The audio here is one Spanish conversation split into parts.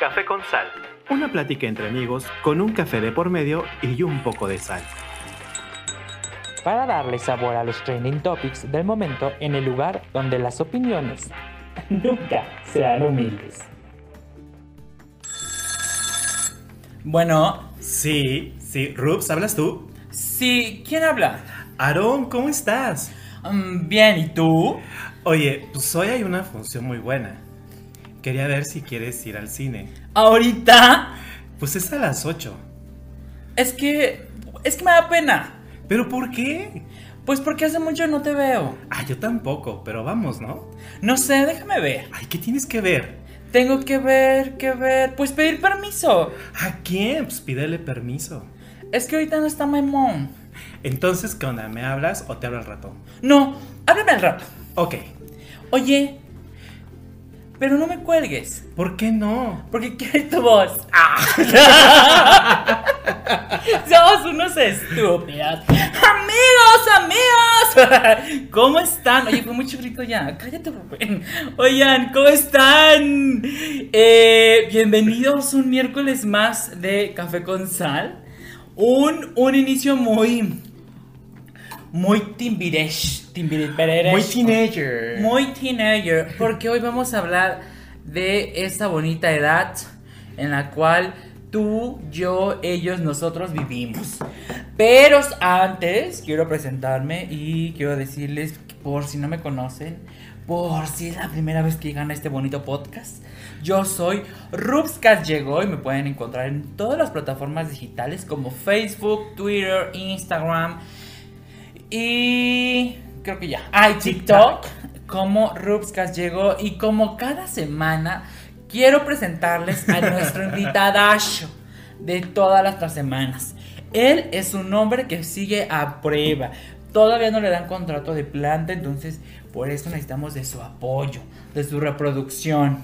Café con Sal. Una plática entre amigos con un café de por medio y un poco de sal. Para darle sabor a los trending topics del momento en el lugar donde las opiniones nunca serán humildes. Bueno, Sí, sí. Rups, ¿hablas tú? sí, ¿quién habla? Aarón, ¿cómo estás? Mm, bien, ¿y tú? Oye, pues hoy hay una función muy buena. Quería ver si quieres ir al cine. ¿Ahorita? Pues es a las 8. Es que... Es que me da pena. ¿Pero por qué? Pues porque hace mucho no te veo. Ah, yo tampoco, pero vamos, ¿no? No sé, déjame ver. Ay, ¿qué tienes que ver? Tengo que ver, que ver. Pues pedir permiso. ¿A quién? Pues pídele permiso. Es que ahorita no está my mom. Entonces, ¿qué onda? ¿Me hablas o te hablo al rato? No, háblame al rato. Ok. Oye, pero no me cuelgues. ¿Por qué no? Porque quiero tu voz. Ah. Somos unos estúpidos. Amigos, amigos. ¿Cómo están? Oye, fue mucho grito ya. Cállate, Rubén. Oigan, ¿cómo están? Eh, bienvenidos un miércoles más de Café con Sal. Un, un inicio muy... Muy timbiresh. Timbiresh. Muy teenager. Muy teenager, porque hoy vamos a hablar de esa bonita edad en la cual tú, yo, ellos, nosotros vivimos. Pero antes quiero presentarme y quiero decirles, por si no me conocen, por si es la primera vez que llegan a este bonito podcast, yo soy Rubscas Llegó y me pueden encontrar en todas las plataformas digitales como Facebook, Twitter, Instagram y creo que ya. Hay TikTok como Rubscas llegó y como cada semana quiero presentarles a nuestro invitadazo de todas las semanas. Él es un hombre que sigue a prueba. Todavía no le dan contrato de planta, entonces por eso necesitamos de su apoyo, de su reproducción,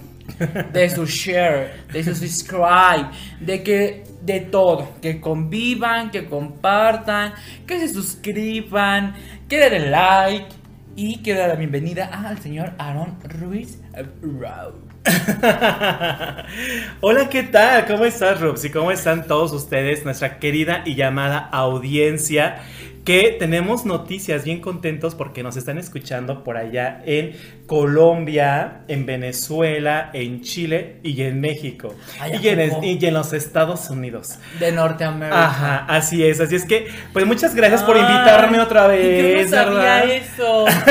de su share, de su subscribe, de que de todo, que convivan, que compartan, que se suscriban, que den like y quiero dar la bienvenida al señor Aaron Ruiz Rao. Hola, ¿qué tal? ¿Cómo estás, Rups? ¿Y cómo están todos ustedes, nuestra querida y llamada audiencia? Que tenemos noticias bien contentos porque nos están escuchando por allá en Colombia, en Venezuela, en Chile y en México. Ay, ¿a y, en, poco? y en los Estados Unidos. De Norteamérica. Ajá, así es, así es que, pues muchas gracias por Ay, invitarme otra vez, Yo no sabía ¿verdad? eso.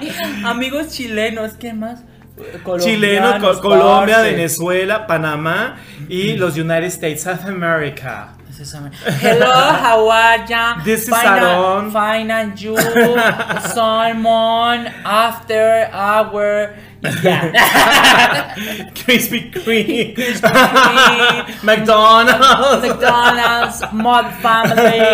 Ay, amigos chilenos, ¿qué más? Chileno, Colombianos, Co- Colombia, parce. Venezuela, Panamá y los United States of America. Hello, how are ya? This is Aaron. Fine and you, salmon, after hour, yeah. Krispy Kreme. Krispy Kreme. McDonald's. McDonald's, Mod Family,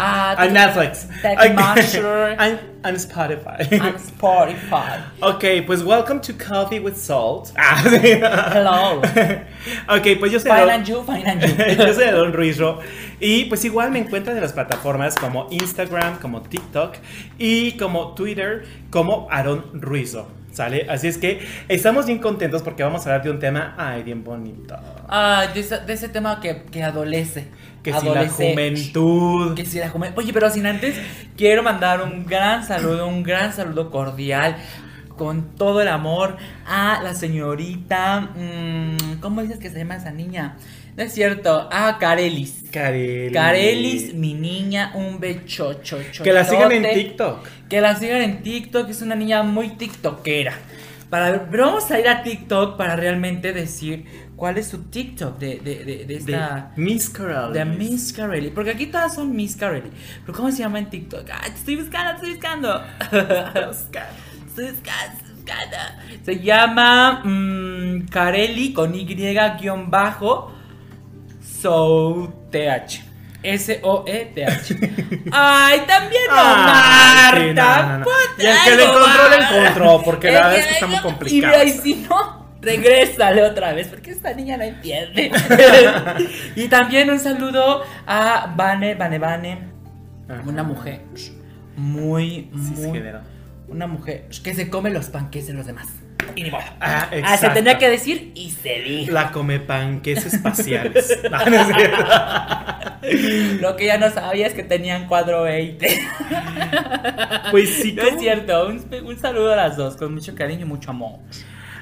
uh, And Netflix. Tech Okay. Masher. And, and Spotify. and Spotify. ok, pues welcome to Coffee with Salt. Ah, sí. Hello. ok, pues yo soy and you, fine and you. yo soy Don Ruizro y pues igual me encuentran en las plataformas como Instagram, como TikTok y como Twitter como Aaron Ruizo. ¿Sale? Así es que estamos bien contentos porque vamos a hablar de un tema, ay, bien bonito. Ah, de, ese, de ese tema que, que adolece. Que si la juventud. Que si la juventud. Oye, pero sin antes, quiero mandar un gran saludo, un gran saludo cordial, con todo el amor, a la señorita. mm, ¿Cómo dices que se llama esa niña? No es cierto, a Carelis. Carelis. Carelis, mi niña, un bechocho. Que la sigan en. TikTok. Que la sigan en TikTok, es una niña muy tiktokera. Para, pero vamos a ir a TikTok para realmente decir cuál es su TikTok de, de, de, de De esta... Miss Carelis. De Miss Carelli. Porque aquí todas son Miss Carelli. Pero ¿cómo se llama en TikTok? Te estoy buscando, estoy buscando. Estoy buscando, estoy buscando. Se llama mm, Carelli con Y guion bajo. So TH. S-O-E-T-H. Ay, también no, Ah, sí, Marta. no, no, no. Ponte Y el que le algo encontró, le encontró, porque la verdad es que está muy complicado. Y, y si no, regrésale otra vez, porque esta niña no entiende. y también un saludo a Vane, Vane, Vane, Ajá. una mujer muy, muy, una mujer que se come los panques de los demás. y ni modo. Ah, Ah, se tenía que decir y se dijo. La come panques espaciales. Lo que ya no sabía es que tenían cuadro 20. Pues sí, No es cierto. Un, un saludo a las dos con mucho cariño y mucho amor.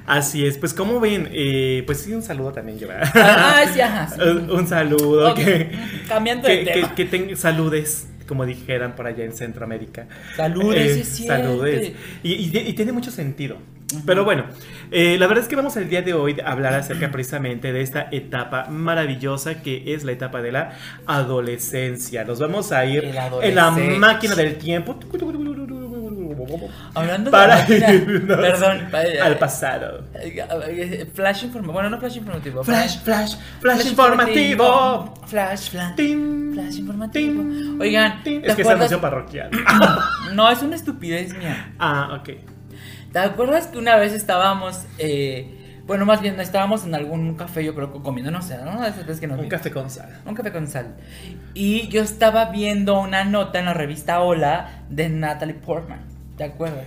Así es, pues como ven, eh, pues sí, un saludo también yo. Ah, sí, ajá. sí. un, un saludo, Ok, que, Cambiando de que, tema. que, que ten- saludes, como dijeran por allá en Centroamérica. Saludes, Eh, sí saludes. Y, y- y tiene mucho sentido. Pero bueno, eh, la verdad es que vamos el día de hoy a hablar acerca precisamente de esta etapa maravillosa que es la etapa de la adolescencia. Nos vamos a ir en la máquina del tiempo. Hablando Para de máquina- irnos Perdón. al pasado. eh, Flash informativo. Bueno, no flash informativo. Flash, flash, flash informativo. Flash, flash. Tin, Flash informativo. tin, Oigan, tin. ¿te Es que es anuncio parroquial. No, es una estupidez mía. Ah, ok. ¿Te acuerdas que una vez estábamos, eh, bueno, más bien estábamos en algún café, yo creo comiendo, no sé, ¿no? Esas que nos Un vi- café con sal. Un café con sal. Y yo estaba viendo una nota en la revista Hola de Natalie Portman. ¿Te acuerdas?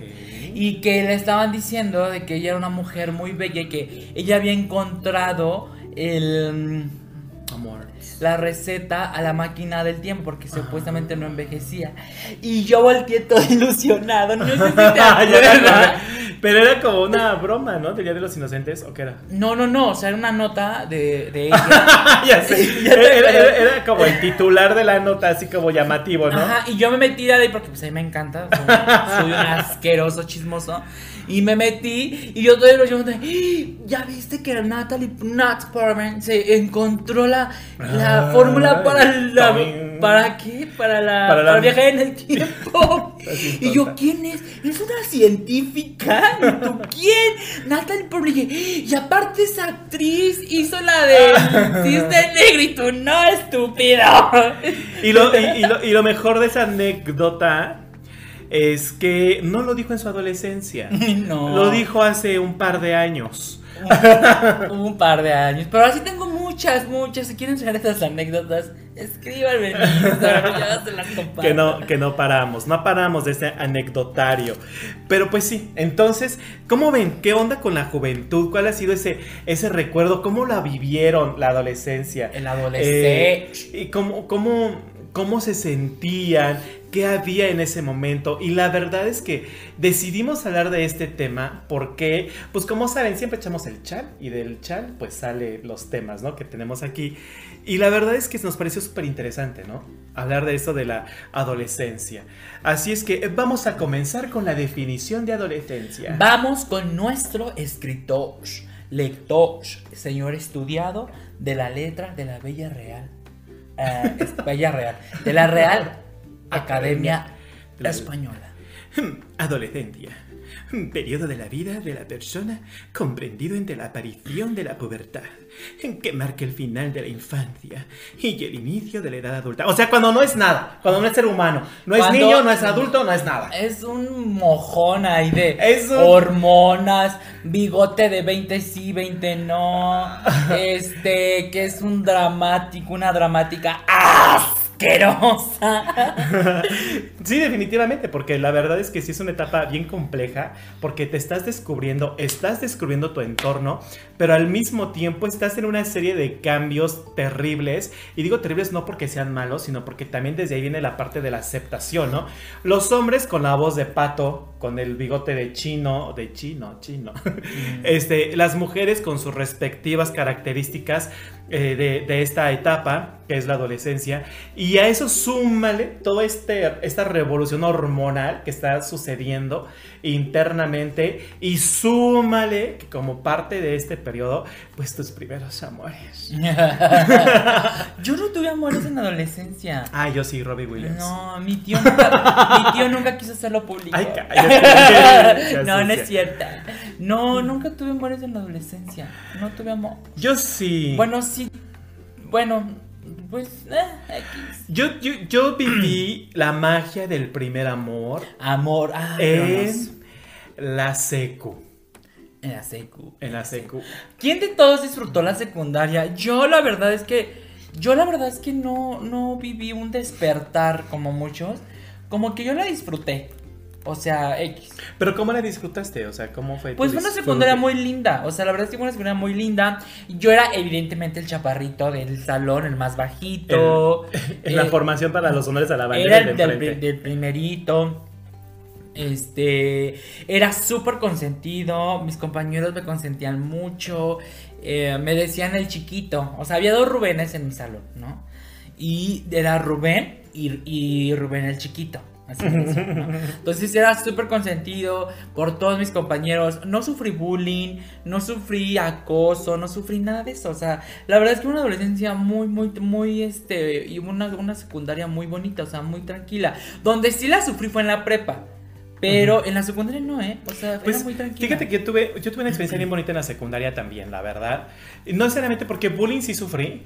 Y que le estaban diciendo de que ella era una mujer muy bella y que ella había encontrado el, Amor. La receta a la máquina del tiempo porque supuestamente no envejecía. Y yo volteé todo ilusionado. No sé si te. Pero era como una broma, ¿no? Del Día de los Inocentes, ¿o qué era? No, no, no. O sea, era una nota de, de ella. ya sé. Ya Era, era- acuerdas. era como el titular de la nota, así como llamativo, ¿no? Ajá, y yo me metí de ahí porque pues a mí me encanta. Soy, soy un asqueroso chismoso. Y me metí y yo todavía lo llamo de, "¡Ah! Ya viste que Natalie Nat Portman se encontró la, la Ah, fórmula para la. también. ¿Para qué? Para la. Para viajar en el tiempo. Y yo. ¿quién es? Es una científica. ¿Y tú quién? Natalie Portman. Y dije, y aparte es actriz. Hizo la de Cisne Negro. Y tú, no, estúpido. Y lo, y, y lo, y lo mejor de esa anécdota es que no lo dijo en su adolescencia. No. Lo dijo hace un par de años. un par de años. Pero así tengo muchas, muchas. Si quieren saber estas anécdotas, escríbanme. Que no, que no paramos, no paramos de ese anecdotario. Pero pues sí, entonces, ¿cómo ven? ¿Qué onda con la juventud? ¿Cuál ha sido ese, ese recuerdo? ¿Cómo la vivieron la adolescencia? El adolescente. Eh, ¿Y cómo, cómo, cómo se sentían? ¿Qué había en ese momento? Y la verdad es que decidimos hablar de este tema porque, pues como saben, siempre echamos el chal y del chal pues sale los temas, ¿no? Que tenemos aquí. Y la verdad es que nos pareció súper interesante, ¿no? Hablar de esto de la adolescencia. Así es que vamos a comenzar con la definición de adolescencia. Vamos con nuestro escritor, lector, señor estudiado de la letra de la Bella Real. eh, Bella Real. De la Real Academia de la- Española. Adolescencia. Periodo de la vida de la persona comprendido entre la aparición de la pubertad, que marca el final de la infancia y el inicio de la edad adulta. O sea, cuando no es nada, cuando no es ser humano, no es Cuando- niño, no es adulto, no es nada. Es un mojón ahí de Es un- hormonas, bigote de 20 sí, 20 no. Este, que es un dramático, una dramática asquerosa. Sí, definitivamente, porque la verdad es que sí es una etapa bien compleja, porque te estás descubriendo, estás descubriendo tu entorno, pero al mismo tiempo estás en una serie de cambios terribles, y digo terribles no porque sean malos, sino porque también desde ahí viene la parte de la aceptación, ¿no? Los hombres con la voz de pato, con el bigote de chino, de chino, chino, este, las mujeres con sus respectivas características eh, de, de esta etapa, que es la adolescencia, y a eso súmale toda este, esta revolución hormonal que está sucediendo internamente, y súmale que como parte de este periodo, pues tus primeros amores. Yo no tuve amores en la adolescencia. Ah, yo sí, Robbie Williams. No, mi tío nunca, mi tío nunca quiso hacerlo público. Ay, cállate. no, no es cierto. No, nunca tuve amores en la adolescencia. No tuve amor. Yo sí. Bueno, sí. Bueno, pues. eh, X. Yo, yo, yo viví la magia del primer amor Amor. Ah, en la secu. En la secu. En la secu. ¿Quién de todos disfrutó la secundaria? Yo la verdad es que. Yo la verdad es que no, no viví un despertar como muchos. Como que yo la disfruté. O sea, X. Pero ¿cómo la disfrutaste? O sea, ¿cómo fue? Pues fue una secundaria muy linda. O sea, la verdad es que fue una secundaria muy linda. Yo era evidentemente el chaparrito del salón, el más bajito. En la Eh, formación para los honores a la bandera Era el del, primerito. Este. Era súper consentido. Mis compañeros me consentían mucho. eh, me decían el chiquito. O sea, había dos Rubénes en mi salón, ¿no? Y era Rubén y, y Rubén el chiquito. Entonces era súper consentido por todos mis compañeros. No sufrí bullying, no sufrí acoso, no sufrí nada de eso. O sea, la verdad es que una adolescencia muy, muy, muy, este, y una, una secundaria muy bonita, o sea, muy tranquila. Donde sí la sufrí fue en la prepa. Pero en la secundaria no, ¿eh? O sea, era Pues muy tranquila. fíjate que yo tuve, yo tuve una experiencia bien bonita en la secundaria también, la verdad. No necesariamente porque bullying sí sufrí,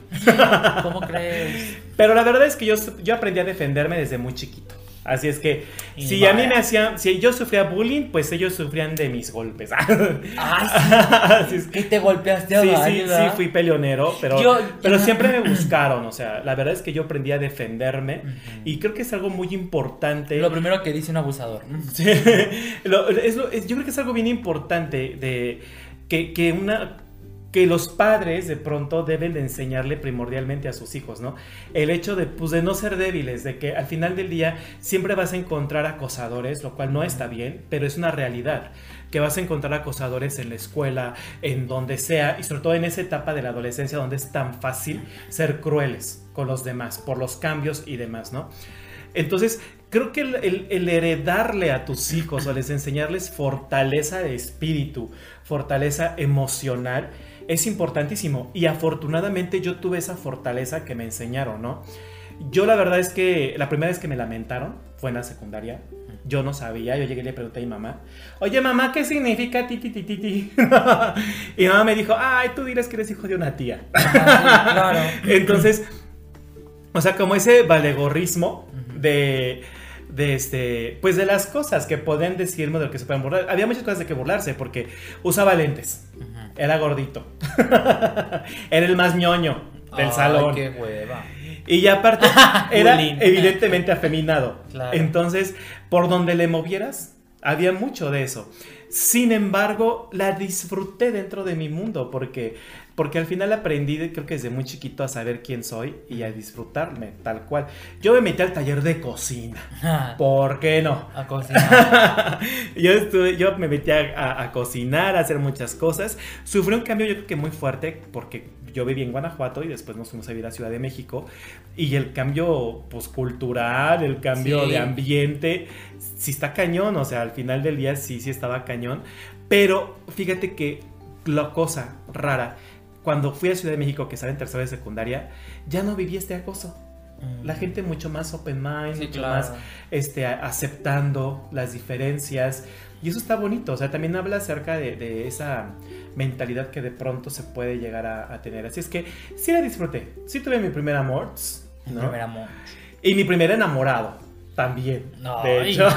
¿Cómo crees? pero la verdad es que yo, yo aprendí a defenderme desde muy chiquito. Así es que Y si a mí me hacían, si yo sufría bullying, pues ellos sufrían de mis golpes. Ah, Así es sí. Que te golpeaste a Sí, sí, sí, fui peleonero, pero, Yo- pero siempre me buscaron, o sea, la verdad es que yo aprendí a defenderme y creo que es algo muy importante. Lo primero que dice un abusador. Sí, lo- es lo- es- yo creo que es algo bien importante de que, que una que los padres de pronto deben de enseñarle primordialmente a sus hijos, ¿no? El hecho de, pues, de no ser débiles, de que al final del día siempre vas a encontrar acosadores, lo cual no está bien, pero es una realidad, que vas a encontrar acosadores en la escuela, en donde sea, y sobre todo en esa etapa de la adolescencia donde es tan fácil ser crueles con los demás, por los cambios y demás, ¿no? Entonces, creo que el, el- el heredarle a tus hijos o les enseñarles fortaleza de espíritu, fortaleza emocional, es importantísimo. Y afortunadamente yo tuve esa fortaleza que me enseñaron, ¿no? Yo la verdad es que la primera vez que me lamentaron fue en la secundaria. Yo no sabía, yo llegué y le pregunté a mi mamá, oye mamá, ¿qué significa ti, ti, ti, ti, ti?" y mi mamá me dijo, ay, tú dirás que eres hijo de una tía. Ajá, sí, claro. Entonces, o sea, como ese valegorrismo de, de este, pues de las cosas que pueden decirme de lo que se pueden burlar. Había muchas cosas de que burlarse porque usaba lentes, era gordito, era el más ñoño del Ay, salón. qué hueva. Y ya aparte era evidentemente afeminado. Claro. Entonces, por donde le movieras, había mucho de eso. Sin embargo, la disfruté dentro de mi mundo porque, porque al final aprendí, creo que desde muy chiquito, a saber quién soy y a disfrutarme tal cual. Yo me metí al taller de cocina. ¿Por qué no? A cocinar. yo, estuve, yo me metí a, a- a cocinar, a hacer muchas cosas. Sufrí un cambio yo creo que muy fuerte porque yo viví en Guanajuato y después nos fuimos a vivir a Ciudad de México. Y el cambio pues, cultural, el cambio Sí. de ambiente, sí está cañón. O sea, al final del día sí, sí estaba cañón. Pero fíjate que la cosa rara, cuando fui a Ciudad de México, que estaba en tercera de secundaria, ya no viví este acoso. La gente mucho más open mind, Sí, mucho claro. más este, aceptando las diferencias. Y eso está bonito, o sea, también habla acerca de, de esa mentalidad que de pronto se puede llegar a, a tener. Así es que sí la disfruté, sí tuve mi primer amor, ¿no? Primer amor. Y mi primer enamorado también, de Ay. hecho.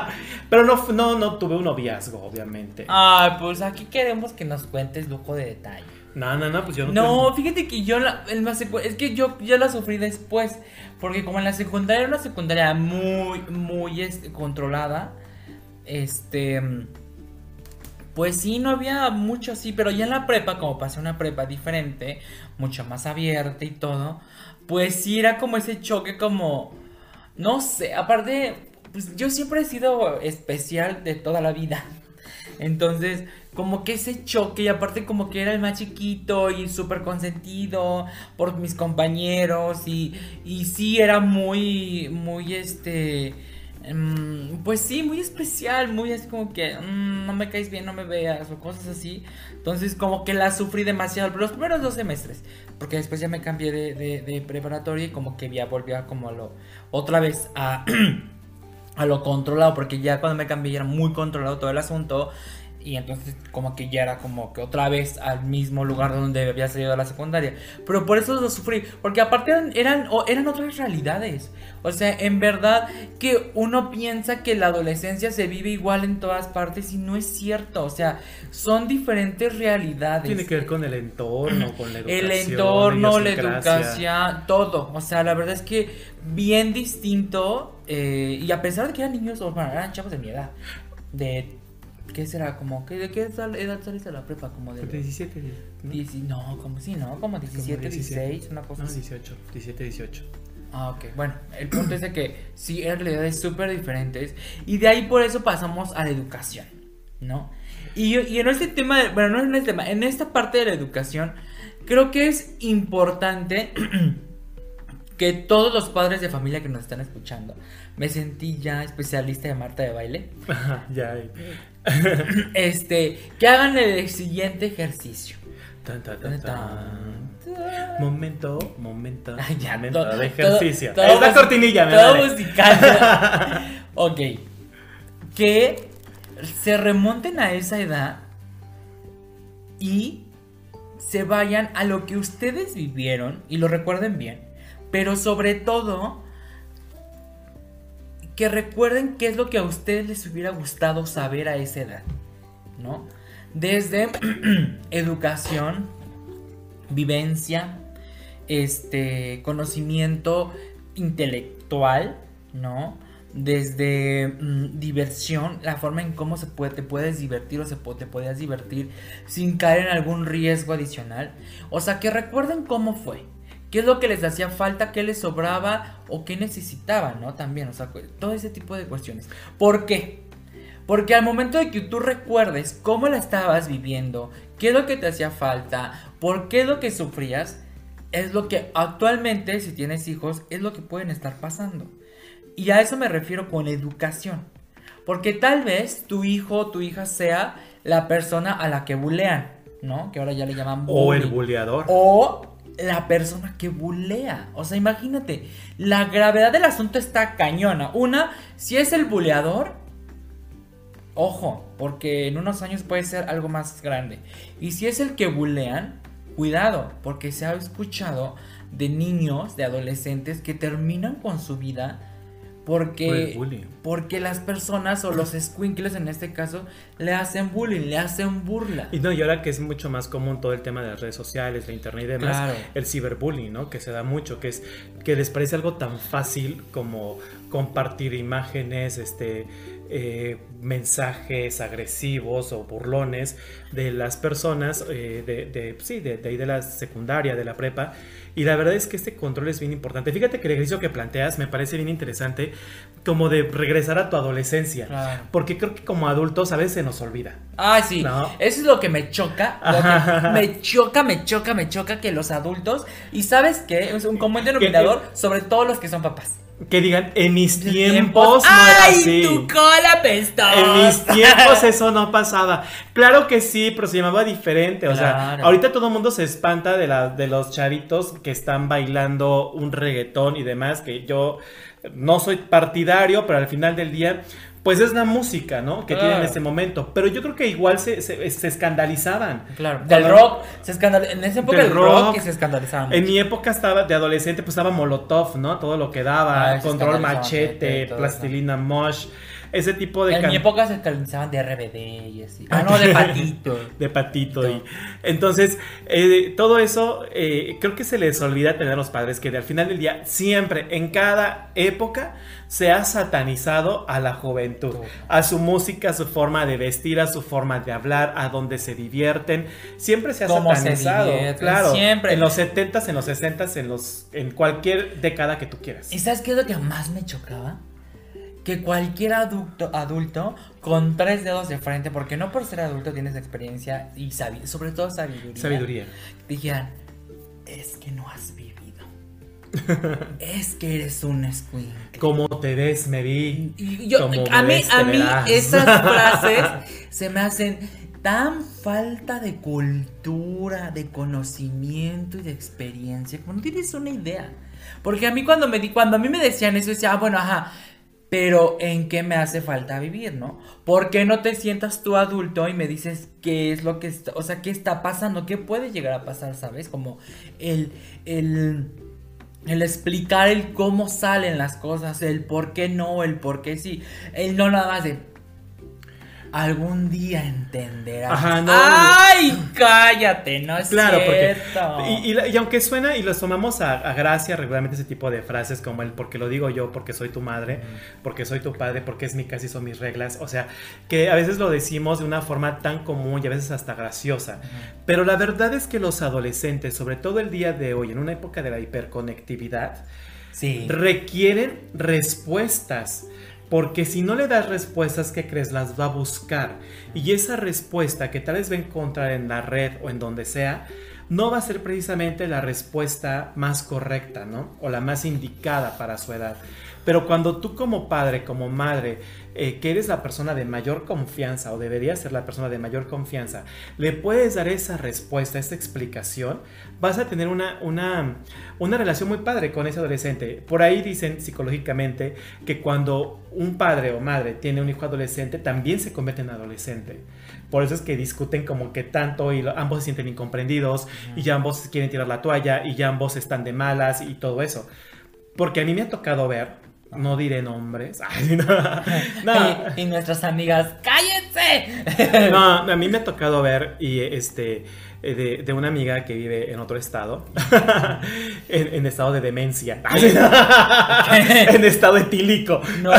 Pero no, no, no tuve un noviazgo, obviamente. Ay, pues aquí queremos que nos cuentes lujo de detalle. No, no, no, pues yo no No, fíjate que yo la, la secu- es que yo, yo la sufrí después. Porque como en la secundaria era una secundaria muy, muy este, controlada. Este. Pues sí, no había mucho así. Pero ya en la prepa, como pasé una prepa diferente, mucho más abierta y todo. Pues sí era como ese choque como. No sé, aparte. Pues yo siempre he sido especial de toda la vida. Entonces, como que ese choque, y aparte como que era el más chiquito y súper consentido por mis compañeros, y, y sí era muy, muy este, mm, pues sí, muy especial, muy así como que mm, no me caes bien, no me veas, o cosas así. Entonces, como que la sufrí demasiado los primeros dos semestres, porque después ya me cambié de, de, preparatoria y como que ya volví a como a lo, otra vez a... a lo controlado, porque ya cuando me cambié era muy controlado todo el asunto. Y entonces como que ya era como que otra vez al mismo lugar donde había salido de la secundaria. Pero por eso lo sufrí, porque aparte eran, eran, otras realidades. O sea, en verdad que uno piensa que la adolescencia se vive igual en todas partes y no es cierto. O sea, son diferentes realidades. Tiene que ver con el entorno, con la educación. El entorno, la educación, todo. O sea, la verdad es que bien distinto. eh, y a pesar de que eran niños, o bueno, eran chavos de mi edad. De. ¿Qué será? Como, ¿qué, ¿De qué edad saliste a la prepa? Como de. De 17, ¿no? Dieci- no, como sí, ¿no? Como 17, Como 16, una cosa No, así. 18, 17, 18. Ah, ok. Bueno, el punto es de que sí, eran realidades súper diferentes. Y de ahí por eso pasamos a la educación, ¿no? Y, yo- y en este tema, de- bueno, no en este tema, en esta parte de la educación, creo que es importante que todos los padres de familia que nos están escuchando, me sentí ya especialista de Marta de baile, ya. Este, que hagan el siguiente ejercicio. Tan, tan, tan. Momento, momento, Ay, ya, momento to- de ejercicio. todo es la cortinilla, me Todo vale. musical. ok. Que se remonten a esa edad y se vayan a lo que ustedes vivieron y lo recuerden bien. Pero sobre todo, que recuerden qué es lo que a ustedes les hubiera gustado saber a esa edad. ¿No? Desde educación, vivencia, este conocimiento intelectual, ¿no? Desde mm, diversión, la forma en cómo se puede, te puedes divertir o se te podías divertir sin caer en algún riesgo adicional. O sea, que recuerden cómo fue. ¿Qué es lo que les hacía falta? ¿Qué les sobraba? ¿O qué necesitaban? ¿No? También, o sea, todo ese tipo de cuestiones. ¿Por qué? Porque al momento de que tú recuerdes cómo la estabas viviendo, qué es lo que te hacía falta, por qué es lo que sufrías, es lo que actualmente, si tienes hijos, es lo que pueden estar pasando. Y a eso me refiero con educación. Porque tal vez tu hijo o tu hija sea la persona a la que bulean, ¿no? Que ahora ya le llaman O el bullying. buleador. O la persona que bulea. O sea, imagínate, la gravedad del asunto está cañona. Una, si es el buleador, ojo, porque en unos años puede ser algo más grande. Y si es el que bulean, cuidado, porque se ha escuchado de niños, de adolescentes que terminan con su vida porque, bullying. porque las personas o los squinkles en este caso le hacen bullying, le hacen burla. Y no, y ahora que es mucho más común todo el tema de las redes sociales, la internet y demás, Claro. el ciberbullying, ¿no? Que se da mucho, que es que les parece algo tan fácil como compartir imágenes, este eh, mensajes agresivos o burlones de las personas eh, de, de- sí, de, de ahí de la secundaria, de la prepa. Y la verdad es que este control es bien importante. Fíjate que el ejercicio que planteas me parece bien interesante, como de regresar a tu adolescencia. Claro. Porque creo que como adultos a veces se nos olvida. Ay, sí. No. Eso es lo que me choca. lo que Ajá. me choca, me choca, me choca que los adultos. Y sabes qué? Es un común denominador sobre todos los que son papás. Que digan, en mis tiempos no era ¡Ay, así. tu cola! En mis tiempos eso no pasaba. Claro que sí, pero se llamaba diferente. O sea, ahorita todo el mundo se espanta de, la, de los chavitos que están bailando un reggaetón y demás, que yo no soy partidario, pero al final del día, pues es la música, ¿no? Que Claro. tienen en ese momento. Pero yo creo que igual se, se, se escandalizaban. Claro. Cuando- Del rock. Se escandal... En esa época Del del rock, se escandalizaban. En mi época estaba de adolescente, pues estaba Molotov, ¿no? Todo lo que daba, Ah, control machete, plastilina mosh, ese tipo de En can- mi época se escandalizaban de RBD y así. Ah, no, de patito. de patito y entonces eh, todo eso eh, creo que se les olvida tener a los padres que al final del día siempre en cada época se ha satanizado a la juventud a su música a su forma de vestir a su forma de hablar a donde se divierten siempre se ha Cómo se satanizado claro siempre. en los 70s en los 60s en los en cualquier década que tú quieras ¿Y sabes qué es lo que más me chocaba? Que cualquier adulto, adulto con tres dedos de frente, porque no por ser adulto tienes experiencia y sabi- sobre todo sabiduría. sabiduría Dijeran, es que no has vivido. es que eres un escuincle. como te ves me vi Y yo, Como a me mí, ves, a mí esas frases se me hacen tan falta de cultura, de conocimiento y de experiencia, como no tienes una idea. Porque a mí cuando me di, cuando a mí me decían eso, decía, ah, bueno, ajá, pero ¿en qué me hace falta vivir, no? ¿Por qué no te sientas tú adulto y me dices qué es lo que está, o sea, qué está pasando, qué puede llegar a pasar, ¿sabes? Como el, el, el explicar el cómo salen las cosas, el por qué no, el por qué sí, el no nada más de algún día entenderás. Ajá, no. ¡Ay, cállate! No es Claro, porque. cierto. Y, y- y aunque suena y los tomamos a, a gracia regularmente ese tipo de frases como el porque lo digo yo, porque soy tu madre, porque soy tu padre, porque es mi casa y son mis reglas. O sea, que a veces lo decimos de una forma tan común y a veces hasta graciosa. Pero la verdad es que los adolescentes, sobre todo el día de hoy, en una época de la hiperconectividad, Sí. requieren respuestas. Porque si no le das respuestas, ¿qué crees? Las va a buscar. Y esa respuesta que tal vez va a encontrar en la red o en donde sea, no va a ser precisamente la respuesta más correcta, ¿no? O la más indicada para su edad. Pero cuando tú como padre, como madre, eh, que eres la persona de mayor confianza o deberías ser la persona de mayor confianza, le puedes dar esa respuesta, esa explicación, vas a tener una, una, una relación muy padre con ese adolescente. Por ahí dicen psicológicamente que cuando un padre o madre tiene un hijo adolescente, también se convierte en adolescente. Por eso es que discuten como que tanto y ambos se sienten incomprendidos y ya ambos quieren tirar la toalla y ya ambos están de malas y todo eso. Porque a mí me ha tocado ver, no diré nombres, ay, no, no, Y, y nuestras amigas, ¡cállense! no, a mí me ha tocado ver y este de, de una amiga que vive en otro estado, en, en estado de demencia, en estado etílico, No,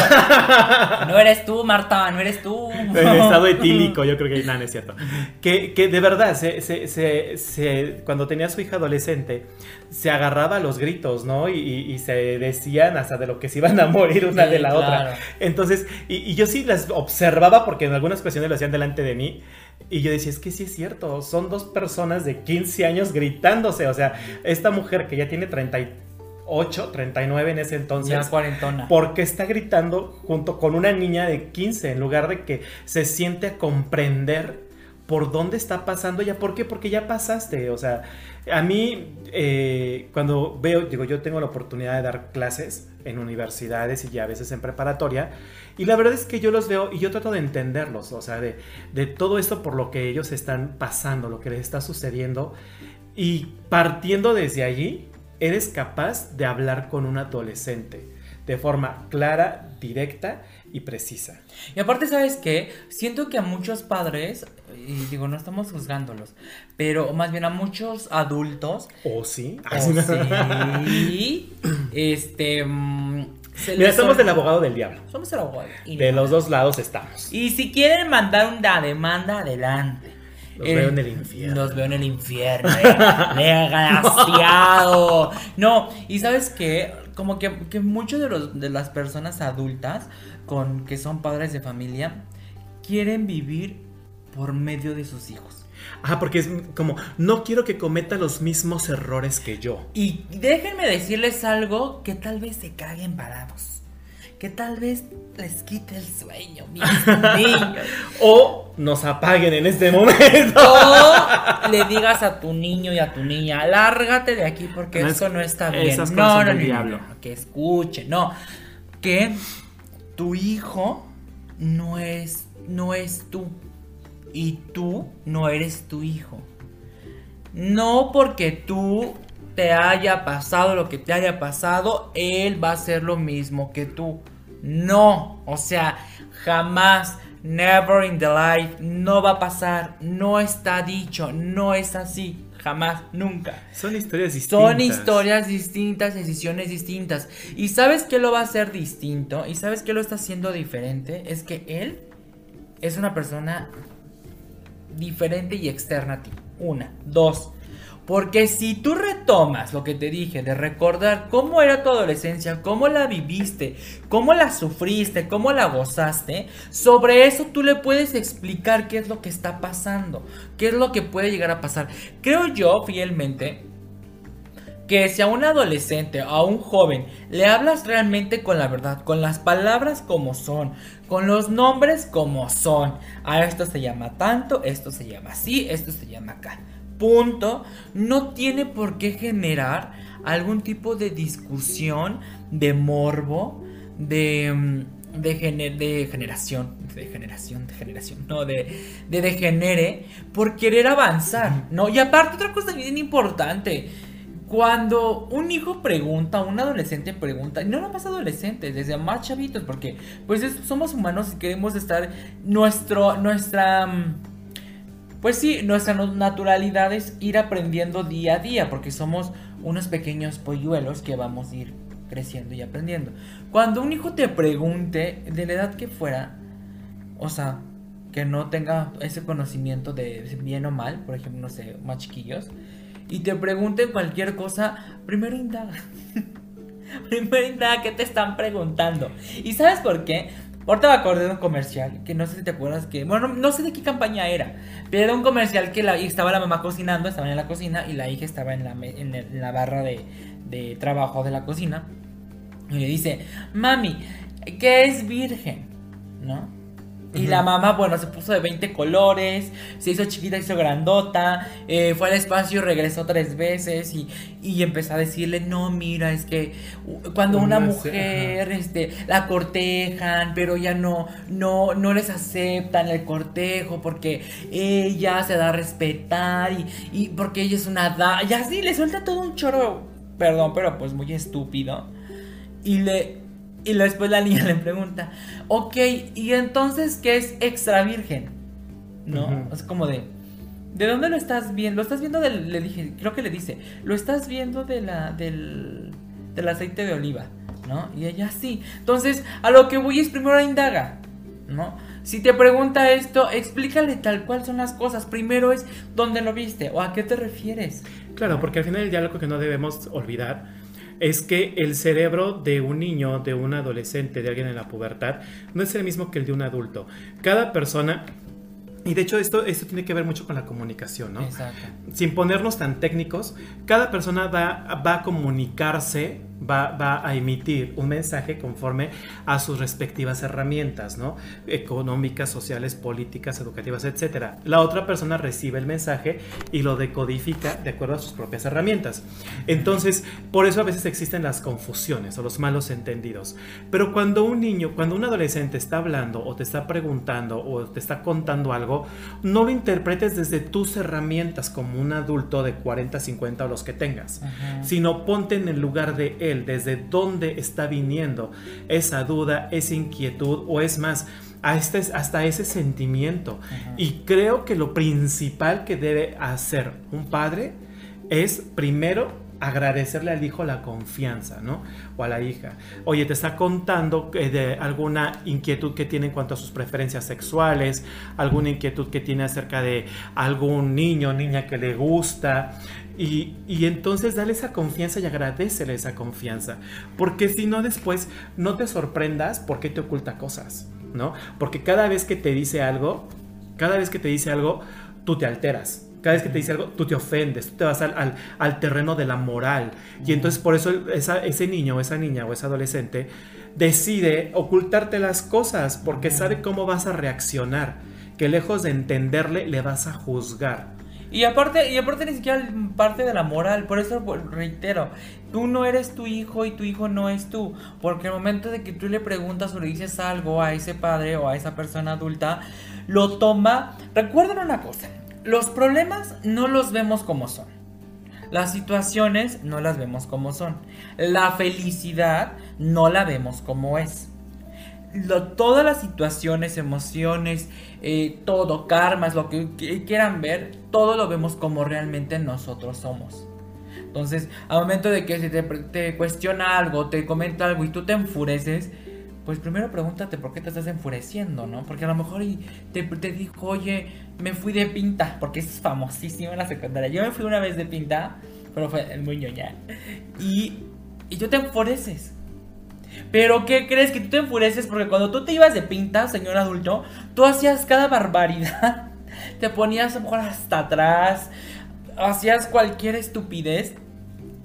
no eres tú, Marta, no eres tú. en estado etílico, yo creo que no es cierto. Que, que de verdad, se, se- se- se- cuando tenía a su hija adolescente, se agarraba a los gritos, ¿no? Y, y- y se decían hasta de lo que se iban a morir una Sí, de la claro. otra. Entonces, y, y yo sí las observaba porque en algunas ocasiones lo hacían delante de mí. Y yo decía, es que sí es cierto, son dos personas de 15 años gritándose. O sea, esta mujer que ya tiene 38, 39 en ese entonces. Ya cuarentona. Porque está gritando junto con una niña de 15 en lugar de que se siente a comprender por dónde está pasando ya. ¿Por qué? Porque ya pasaste. O sea, a mí eh, cuando veo, digo, yo tengo la oportunidad de dar clases en universidades y ya a veces en preparatoria. Y la verdad es que yo los veo y yo trato de entenderlos. O sea, de, de todo esto por lo que ellos están pasando, lo que les está sucediendo. Y partiendo desde allí, eres capaz de hablar con un adolescente de forma clara, directa y precisa. Y aparte, ¿sabes qué? Siento que a muchos padres, y digo, no estamos juzgándolos, pero más bien a muchos adultos, ¿O sí? o sí, este, mm, Mira, ol- del abogado del diablo. Somos el abogado. Y De no. los dos lados estamos. Y si quieren mandar una demanda, adelante. Los veo en el infierno. Los veo en el infierno. eh. Desgraciado. No, y sabes qué? Como que, que muchos de, los, de las personas adultas con que son padres de familia quieren vivir por medio de sus hijos. Ah, porque es como, no quiero que cometa los mismos errores que yo. Y déjenme decirles algo que tal vez se caguen parados. Que tal vez les quite el sueño, mis niños. O nos apaguen en este momento. O le digas a tu niño y a tu niña, lárgate de aquí porque No, eso es- no está bien. esas no, cosas no, no, diablo. no, que escuche, no. Que tu hijo no es, no es tú. Y tú no eres tu hijo. No porque tú te haya pasado lo que te haya pasado, él va a hacer lo mismo que tú. No, o sea, jamás, never in the life, no va a pasar, no está dicho, no es así, jamás, nunca. Son historias distintas. Son historias distintas, decisiones distintas. ¿Y sabes qué lo va a hacer distinto? ¿Y sabes qué lo está haciendo diferente? Es que él es una persona diferente y externa a ti. Una. Dos. Porque si tú retomas lo que te dije de recordar cómo era tu adolescencia, cómo la viviste, cómo la sufriste, cómo la gozaste, sobre eso tú le puedes explicar qué es lo que está pasando, qué es lo que puede llegar a pasar. Creo yo fielmente que si a un adolescente o a un joven le hablas realmente con la verdad, con las palabras como son, con los nombres como son, a esto se llama tanto, esto se llama así, esto se llama acá. Punto, no tiene por qué generar algún tipo de discusión, de morbo, de, mm, de, gener- de generación, de generación, de generación, no, de, de degenere por querer avanzar, ¿no? Y aparte otra cosa bien importante, cuando un hijo pregunta, un adolescente pregunta, no nada más adolescentes, desde más chavitos, porque pues es- somos humanos y queremos estar, nuestro, nuestra... mm, Pues sí, nuestra naturalidad es ir aprendiendo día a día, porque somos unos pequeños polluelos que vamos a ir creciendo y aprendiendo. Cuando un hijo te pregunte, de la edad que fuera, o sea, que no tenga ese conocimiento de bien o mal, por ejemplo, no sé, más chiquillos, y te pregunten cualquier cosa, primero indaga. primero indaga qué te están preguntando. ¿Y sabes por qué? Ahorita me acordé de un comercial, que no sé si te acuerdas que, bueno, no, sé de qué campaña era, pero era un comercial que la, estaba la mamá cocinando, estaba en la cocina y la hija estaba en la, en la barra de, de trabajo de la cocina. Y le dice, mami, ¿qué es virgen? ¿No? Y la mamá, bueno, se puso de 20 colores, se hizo chiquita, hizo grandota, eh, fue al espacio, regresó tres veces y, y empezó a decirle, no, mira, es que cuando una Una- mujer este, la cortejan, pero ya no, no, no les aceptan el cortejo porque ella se da a respetar y, y porque ella es una dama, y así le suelta todo un choro, perdón, pero pues muy estúpido. Y le. Y después la niña le pregunta, ok, ¿y entonces qué es extra virgen? ¿No? Es como de. ¿De dónde lo estás viendo? Lo estás viendo del. Le dije, creo que le dice. Lo estás viendo de la. del. del aceite de oliva. ¿No? Y ella sí. Entonces, a lo que voy es primero indaga. ¿No? Si te pregunta esto, explícale tal cual son las cosas. Primero es dónde lo viste o a qué te refieres. Claro, porque al final del día algo que no debemos olvidar es que el cerebro de un niño, de un adolescente, de alguien en la pubertad, no es el mismo que el de un adulto. Cada persona, y de hecho esto, esto tiene que ver mucho con la comunicación, ¿no? Exacto. Sin ponernos tan técnicos, cada persona va, va a comunicarse, va, va a emitir un mensaje conforme a sus respectivas herramientas, ¿no? Económicas, sociales, políticas, educativas, etc. La otra persona recibe el mensaje y lo decodifica de acuerdo a sus propias herramientas. Entonces, por eso a veces existen las confusiones o los malos entendidos. Pero cuando un niño, cuando un adolescente está hablando o te está preguntando o te está contando algo, no lo interpretes desde tus herramientas como un adulto de 40, 50 o los que tengas, Ajá. sino ponte en el lugar de él, desde dónde está viniendo esa duda, esa inquietud o es más, este, hasta ese sentimiento. Y creo que lo principal que debe hacer un padre es primero agradecerle al hijo la confianza, ¿no? O a la hija. Oye, te está contando eh, de alguna inquietud que tiene en cuanto a sus preferencias sexuales, alguna inquietud que tiene acerca de algún niño o niña que le gusta. Y, y entonces dale esa confianza y agradecele esa confianza. Porque si no, después no te sorprendas porque te oculta cosas, ¿no? Porque cada vez que te dice algo, cada vez que te dice algo, tú te alteras. Cada vez que te dice algo, tú te ofendes, tú te vas al, al- al terreno de la moral. Y entonces por eso esa- ese niño o esa niña o ese adolescente decide ocultarte las cosas porque sabe cómo vas a reaccionar. Que lejos de entenderle, le vas a juzgar. Y aparte, y aparte ni siquiera parte de la moral, por eso reitero, tú no eres tu hijo y tu hijo no es tú, porque el momento de que tú le preguntas o le dices algo a ese padre o a esa persona adulta, lo toma, recuerden una cosa, los problemas no los vemos como son. Las situaciones no las vemos como son. La felicidad no la vemos como es. Lo- todas las situaciones, emociones, eh, todo, karmas, lo que qui- quieran ver, todo lo vemos como realmente nosotros somos. Entonces, al momento de que se te, te cuestiona algo, te comenta algo y tú te enfureces, pues primero pregúntate por qué te estás enfureciendo, ¿no? Porque a lo mejor te, te dijo, oye, me fui de pinta, porque es famosísimo en la secundaria. Yo me fui una vez de pinta, pero fue muy ñoña. Y, y tú te enfureces. Pero ¿qué crees? Que tú te enfureces porque cuando tú te ibas de pinta, señor adulto, tú hacías cada barbaridad. Te ponías a lo mejor hasta atrás, hacías cualquier estupidez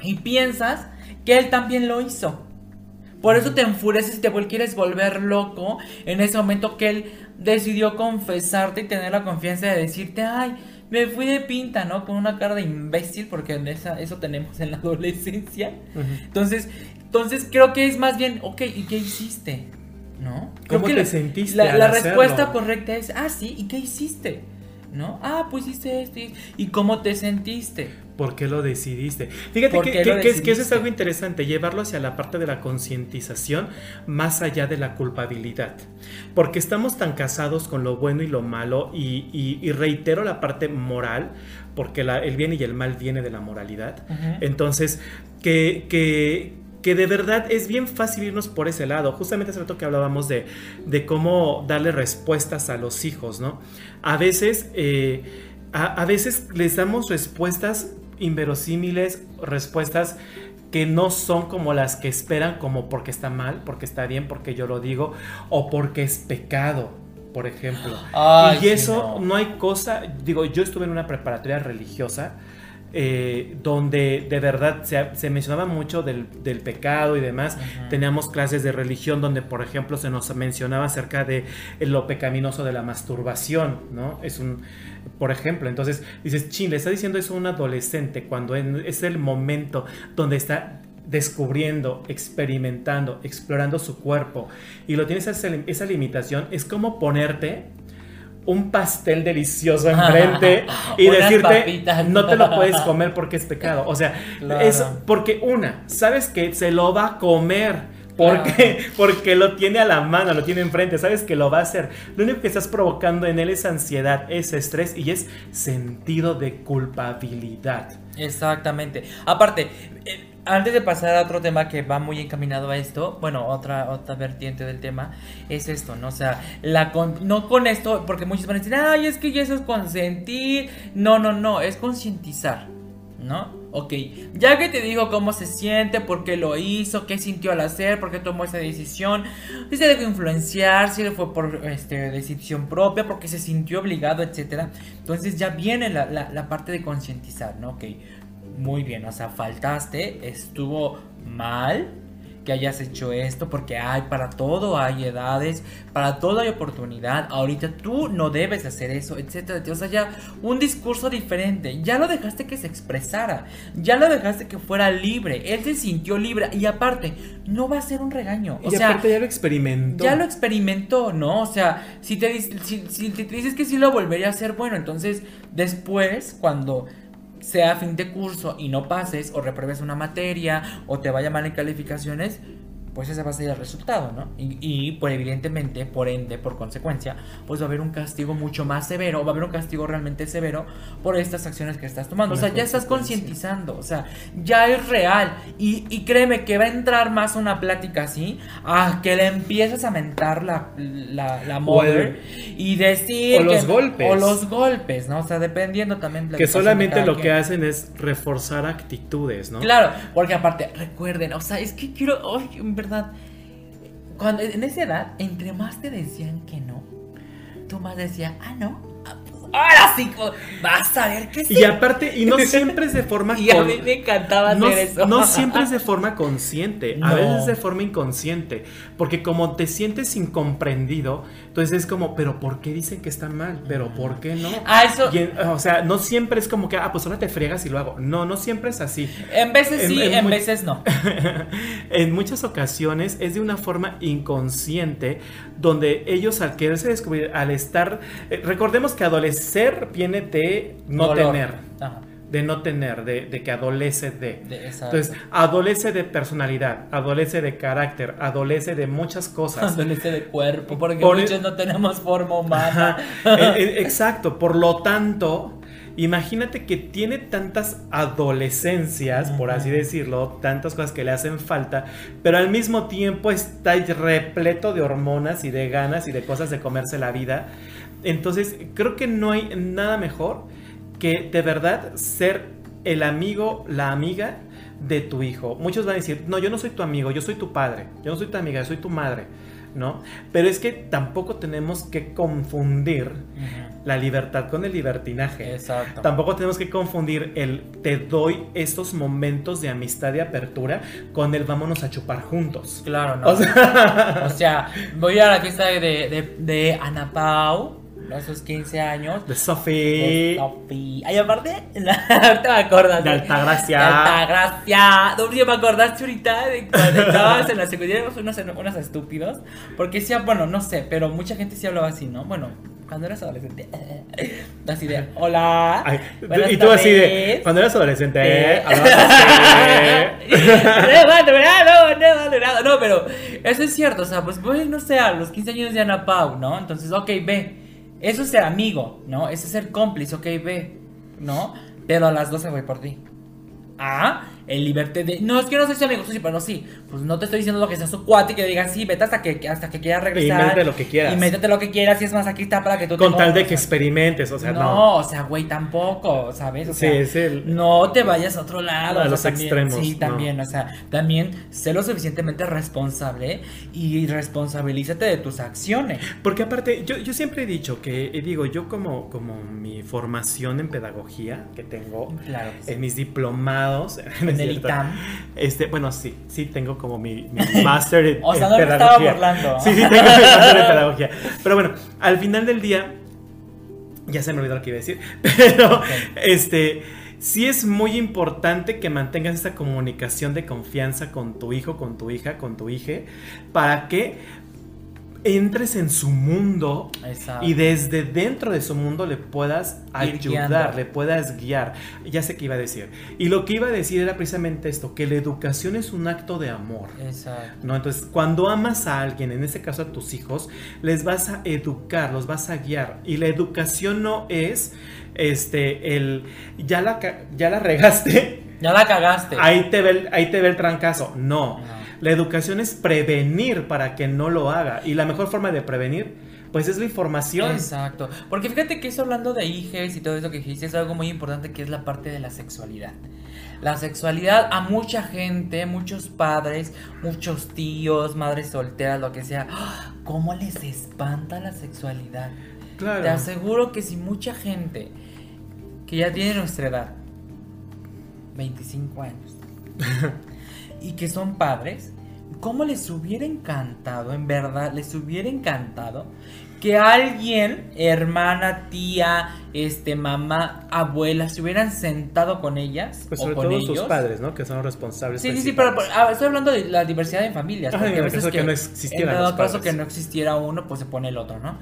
y piensas que él también lo hizo. Por eso te enfureces y te quieres volver loco en ese momento que él decidió confesarte y tener la confianza de decirte, ay, me fui de pinta, ¿no? Con una cara de imbécil, porque en esa- eso tenemos en la adolescencia. Entonces, entonces creo que es más bien, ok, ¿y qué hiciste? ¿no? ¿Cómo que te la- sentiste La, respuesta correcta es, ah, sí, ¿y qué hiciste? ¿No? Ah, pues hice esto. y- ¿Y cómo te sentiste? ¿Por qué lo decidiste? Fíjate ¿Por que, qué que- lo que es, que eso es algo interesante, llevarlo hacia la parte de la concientización más allá de la culpabilidad. Porque estamos tan casados con lo bueno y lo malo y, y- y reitero la parte moral, porque la- el bien y el mal viene de la moralidad. Entonces, que, que, de verdad es bien fácil irnos por ese lado. Justamente hace rato que hablábamos de, de cómo darle respuestas a los hijos, ¿no? A veces, eh, a, a veces les damos respuestas inverosímiles, respuestas que no son como las que esperan, como porque está mal, porque está bien, porque yo lo digo, o porque es pecado, por ejemplo. Ay, y sí, eso no. no hay cosa, digo, yo estuve en una preparatoria religiosa eh, donde de verdad se, se mencionaba mucho del, del pecado y demás. Teníamos clases de religión donde, por ejemplo, se nos mencionaba acerca de lo pecaminoso de la masturbación, ¿no? Es un, por ejemplo, entonces dices, chin, le está diciendo eso a un adolescente cuando es el momento donde está descubriendo, experimentando, explorando su cuerpo y lo tienes esa, esa limitación, es como ponerte un pastel delicioso enfrente y decirte papitas. no te lo puedes comer porque es pecado. O sea, Claro. es porque una, sabes que se lo va a comer. Porque, porque lo tiene a la mano, lo tiene enfrente, sabes que lo va a hacer. Lo único que estás provocando en él es ansiedad, es estrés y es sentido de culpabilidad. Exactamente. Aparte, eh, antes de pasar a otro tema que va muy encaminado a esto, bueno, otra, otra vertiente del tema, es esto, ¿no? O sea, no con esto, porque muchos van a decir, ay, es que ya eso es consentir. No, no, no, es concientizar, ¿no? Ok, ya que te digo cómo se siente, por qué lo hizo, qué sintió al hacer, por qué tomó esa decisión, si se dejó influenciar, si fue por este, decisión propia, porque se sintió obligado, etcétera. Entonces ya viene la, la- la parte de concientizar, ¿no? Ok, muy bien, o sea, faltaste, estuvo mal que hayas hecho esto, porque hay para todo, hay edades, para todo hay oportunidad, ahorita tú no debes hacer eso, etcétera, o sea, ya un discurso diferente, ya lo dejaste que se expresara, ya lo dejaste que fuera libre, él se sintió libre, y aparte, no va a ser un regaño, o y sea, aparte ya lo experimentó. ya lo experimentó, ¿no? O sea, si te, si, si te dices que sí lo volvería a hacer, bueno, entonces después, cuando sea fin de curso y no pases o repruebes una materia o te vaya mal en calificaciones, pues ese va a ser el resultado, ¿no? Y, y, por evidentemente, por ende, por consecuencia, pues va a haber un castigo mucho más severo, va a haber un castigo realmente severo por estas acciones que estás tomando. O sea, ya estás concientizando, o sea, ya es real. Y, y créeme que va a entrar más una plática así, a que le empieces a mentar la, la, la O el- mother y decir. o los que- golpes. O los golpes, ¿no? O sea, dependiendo también de la que solamente lo quien. que hacen es reforzar actitudes, ¿no? Claro, porque aparte, recuerden, o sea, es que quiero, verdad, cuando en esa edad, entre más te decían que no, tú más decías, ah, no, ahora sí, vas a ver que sí. Y aparte, y no siempre es de forma Y a mí me encantaba no, hacer eso. no siempre es de forma consciente, a veces es de forma inconsciente, porque como te sientes incomprendido, entonces es como, pero ¿por qué dicen que está mal? ¿Pero por qué no? Ah, eso, en- o sea, no siempre es como que, ah, pues ahora te fregas y lo hago. No, no siempre es así. en veces en- sí, en veces no. en muchas ocasiones es de una forma inconsciente donde ellos al quererse descubrir, al estar, eh, recordemos que adolecer viene de no Dolor. tener, Ajá, de no tener, de, de que adolece de. Entonces, adolece de personalidad, adolece de carácter, adolece de muchas cosas. Adolece de cuerpo, porque Por- muchos no tenemos forma humana. Eh, eh, exacto, por lo tanto, imagínate que tiene tantas adolescencias, por así decirlo, tantas cosas que le hacen falta, pero al mismo tiempo está repleto de hormonas y de ganas y de cosas de comerse la vida. Entonces, creo que no hay nada mejor que de verdad ser el amigo, la amiga de tu hijo. Muchos van a decir, no, yo no soy tu amigo, yo soy tu padre, yo no soy tu amiga, yo soy tu madre, ¿no? Pero es que tampoco tenemos que confundir la libertad con el libertinaje. Exacto. Tampoco tenemos que confundir el te doy estos momentos de amistad y apertura con el vámonos a chupar juntos. Claro, no. O sea, O sea, voy a la fiesta de, de, de Ana Pau. ¿No? Esos 15 años. De Sophie. Sophie. Ay, aparte, ahorita me acordas. De Altagracia. De Altagracia. Yo me acordaste ahorita de cuando estabas en la secundaria, unos, unos estúpidos. Porque sí, bueno, no sé, pero mucha gente sí hablaba así, ¿no? Bueno, cuando eras adolescente. Así de, hola. Ay, y tú así de, tardes". cuando eras adolescente, Eh. hablabas así. no, no. No, pero eso es cierto. O sea, pues voy, no sé, a los 15 años de Ana Pau, ¿no? Entonces, ok, ve. Eso es ser amigo, ¿no? Eso es ser cómplice, ok, ve. ¿No? Pero a las 12 voy por ti. Ah, el libertad de. No, es que no soy su amigo, sí, pero sí. Pues no te estoy diciendo lo que sea su cuate y que diga, sí, vete hasta que, hasta que quieras regresar. métete lo que quieras. Y métete lo que quieras. Y es más, aquí está para que tú te Con tal de que experimentes, o sea, no, no. o sea, güey, tampoco, ¿sabes? O Sí, sea, es el- no te vayas a otro lado. A o sea, los también- extremos, Sí, no. también, o sea, también sé lo suficientemente responsable y responsabilízate de tus acciones. Porque aparte, yo, yo siempre he dicho que, digo, yo como, como mi formación en pedagogía que tengo Claro sí. en mis diplomados, ¿no es En el cierto? ITAM. Este, bueno, sí, sí tengo como mi, mi máster en, O sea, en no estaba burlando. Sí, sí, tengo mi máster en pedagogía. Pero bueno, al final del día, ya se me olvidó lo que iba a decir, pero este, sí es muy importante que mantengas esta comunicación de confianza con tu hijo, con tu hija, con tu hija, para que entres en su mundo Exacto. y desde dentro de su mundo le puedas Ir ayudar, guiando. le puedas guiar. Ya sé qué iba a decir. Y lo que iba a decir era precisamente esto, que la educación es un acto de amor. Exacto. ¿No? Entonces, cuando amas a alguien, en este caso a tus hijos, les vas a educar, los vas a guiar. Y la educación no es este el ya la ya la regaste, Ya la cagaste. ahí te ve el, ahí te ve el trancazo. No. No. La educación es prevenir para que no lo haga. Y la mejor forma de prevenir, pues es la información. Exacto. Porque fíjate que eso hablando de hijes y todo eso que dijiste es algo muy importante que es la parte de la sexualidad. La sexualidad a mucha gente, muchos padres, muchos tíos, madres solteras, lo que sea, ¡ah! ¿cómo les espanta la sexualidad? Claro. Te aseguro que si mucha gente que ya tiene nuestra edad, 25 años, y que son padres, ¿cómo les hubiera encantado, en verdad, les hubiera encantado que alguien, hermana, tía, este, mamá, abuela, se hubieran sentado con ellas Pues o sobre con todo ellos? sus padres, ¿no? Que son los responsables. Sí, sí, sí, pero, ah, estoy hablando de la diversidad de familias. Porque en a el veces caso que, que no en dado los caso que no existiera uno, pues se pone el otro, ¿no?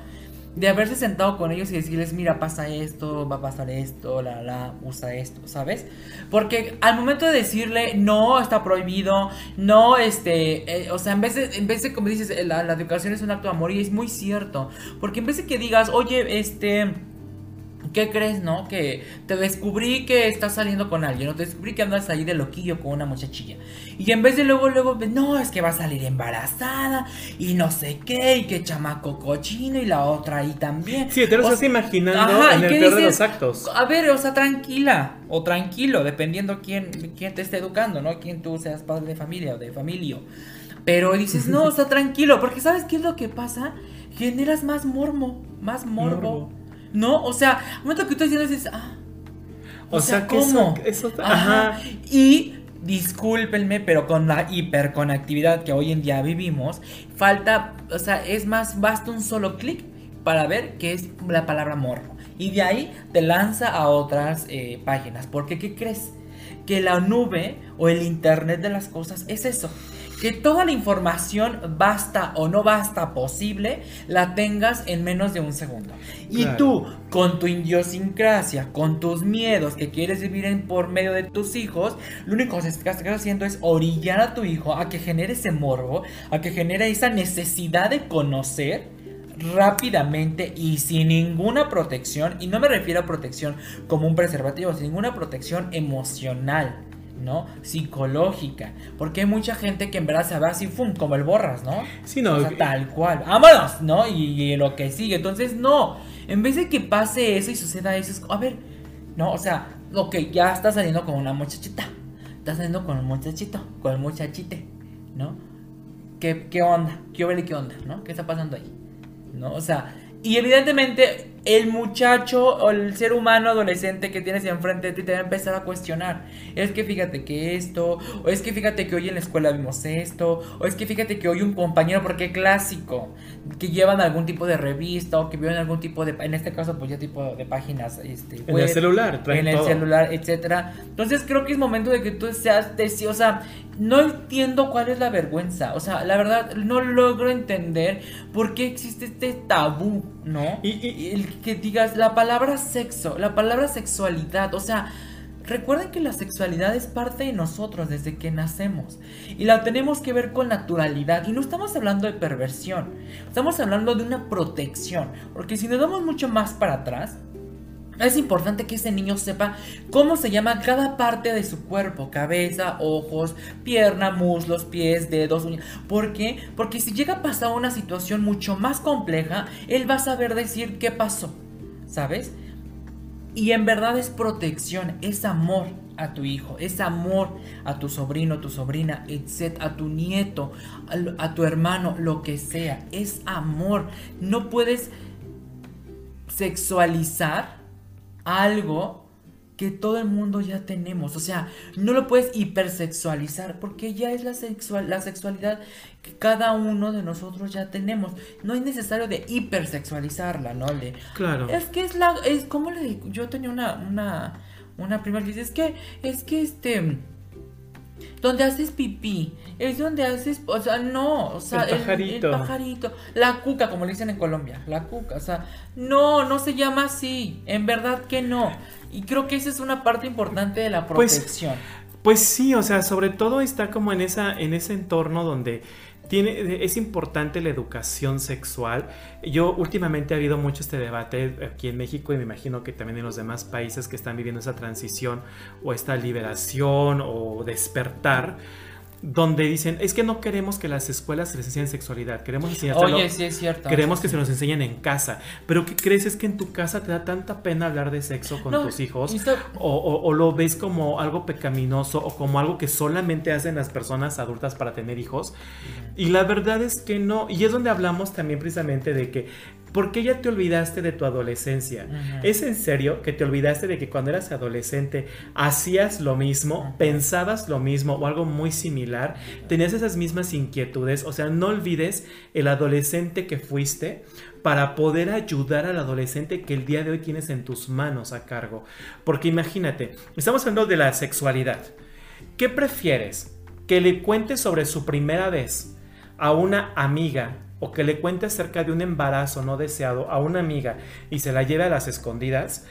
De haberse sentado con ellos y decirles, mira, pasa esto, va a pasar esto, la, la, usa esto, ¿sabes? Porque al momento de decirle, no, está prohibido, no, este, eh, o sea, en vez de, en vez de como dices, la, la educación es un acto de amor y es muy cierto. Porque en vez de que digas, oye, este... ¿Qué crees, no? Que te descubrí que estás saliendo con alguien, o te descubrí que andas ahí de loquillo con una muchachilla. Y en vez de luego, luego, no, es que va a salir embarazada, y no sé qué, y que chamaco cochino, y la otra ahí también. Sí, te lo O estás sea, imaginando ajá, en ¿y el peor de los actos. A ver, o sea, tranquila, o tranquilo, dependiendo quién, quién te esté educando, ¿no? Quién tú seas padre de familia o de familio. Pero dices, no, o sea, tranquilo, porque ¿sabes qué es lo que pasa? Generas más mormo, más morbo. Morbo. ¿No? O sea, al momento que tú estás diciendo, dices, ah. O sea, que eso- eso- ajá. Y discúlpenme, pero con la hiperconectividad que hoy en día vivimos, falta, o sea, es más, basta un solo clic para ver qué es la palabra morbo. Y de ahí te lanza a otras eh, páginas. Porque, ¿qué crees? Que la nube o el Internet de las cosas es eso. Que toda la información, basta o no basta posible, la tengas en menos de un segundo. Y Claro. tú, con tu idiosincrasia, con tus miedos que quieres vivir en, por medio de tus hijos, lo único que estás haciendo es orillar a tu hijo a que genere ese morbo, a que genere esa necesidad de conocer rápidamente y sin ninguna protección, y no me refiero a protección como un preservativo, sin ninguna protección emocional. ¿No? Psicológica. Porque hay mucha gente que en verdad se va así, ¡fum! como el borras, ¿no? Sí, no. O sea, tal cual. ¡Vámonos! ¿No? Y, y lo que sigue. Entonces, no. En vez de que pase eso y suceda eso, es, a ver, no, o sea, ok, ya está saliendo con una muchachita. Está saliendo con un muchachito, con el muchachite, ¿no? ¿Qué, qué onda? ¿Qué, huele, ¿Qué onda? ¿No? ¿Qué está pasando ahí? ¿No? O sea, y evidentemente el muchacho o el ser humano adolescente que tienes enfrente de ti te va a empezar a cuestionar. Es que fíjate que esto, o es que fíjate que hoy en la escuela vimos esto, o es que fíjate que hoy un compañero, porque clásico, que llevan algún tipo de revista o que vieron algún tipo de, en este caso pues ya tipo de páginas, este, En el celular, en el todo. celular, etcétera. Entonces creo que es momento de que tú seas, o sea, no entiendo cuál es la vergüenza, o sea, la verdad no logro entender por qué existe este tabú, ¿no? Y- y- el que digas la palabra sexo, la palabra sexualidad, o sea, recuerden que la sexualidad es parte de nosotros desde que nacemos y la tenemos que ver con naturalidad y no estamos hablando de perversión, estamos hablando de una protección, porque si nos damos mucho más para atrás, es importante que ese niño sepa cómo se llama cada parte de su cuerpo, cabeza, ojos, pierna, muslos, pies, dedos, uñas. ¿Por qué? Porque si llega a pasar una situación mucho más compleja, él va a saber decir qué pasó, ¿sabes? Y en verdad es protección, es amor a tu hijo, es amor a tu sobrino, tu sobrina, etc., a tu nieto, a, tu hermano, lo que sea, es amor. No puedes sexualizar algo que todo el mundo ya tenemos. O sea, no lo puedes hipersexualizar porque ya es la, sexual, la sexualidad que cada uno de nosotros ya tenemos. No es necesario de hipersexualizarla, ¿no? De, Claro. es que es la. Es como le digo. Yo tenía una. Una, una prima que dice: Es que. Es que este. Donde haces pipí. Es donde haces. O sea, no. O sea, El pajarito. el pajarito. La cuca, como le dicen en Colombia. La cuca. O sea, no, no se llama así. En verdad que no. Y creo que esa es una parte importante de la Pues, protección. Pues sí, o sea, sobre todo está como en esa, en ese entorno donde es importante la educación sexual. Yo últimamente ha habido mucho este debate aquí en México y me imagino que también en los demás países que están viviendo esa transición o esta liberación o despertar. Donde dicen, es que no queremos que las escuelas les enseñen sexualidad, queremos enseñárselo Oye, sí es cierto. Queremos sí, que sí. se nos enseñen en casa. Pero ¿qué crees? Es que en tu casa te da tanta pena hablar de sexo con No, tus hijos. y está- O, o- o lo ves como algo pecaminoso o como algo que solamente hacen las personas adultas para tener hijos. Y la verdad es que no. Y es donde hablamos también precisamente de que, ¿por qué ya te olvidaste de tu adolescencia? ¿Es en serio que te olvidaste de que cuando eras adolescente hacías lo mismo, pensabas lo mismo o algo muy similar? Tenías esas mismas inquietudes. O sea, no olvides el adolescente que fuiste para poder ayudar al adolescente que el día de hoy tienes en tus manos a cargo. Porque imagínate, estamos hablando de la sexualidad. ¿Qué prefieres? ¿Que le cuentes sobre su primera vez a una amiga o que le cuente acerca de un embarazo no deseado a una amiga y se la lleve a las escondidas?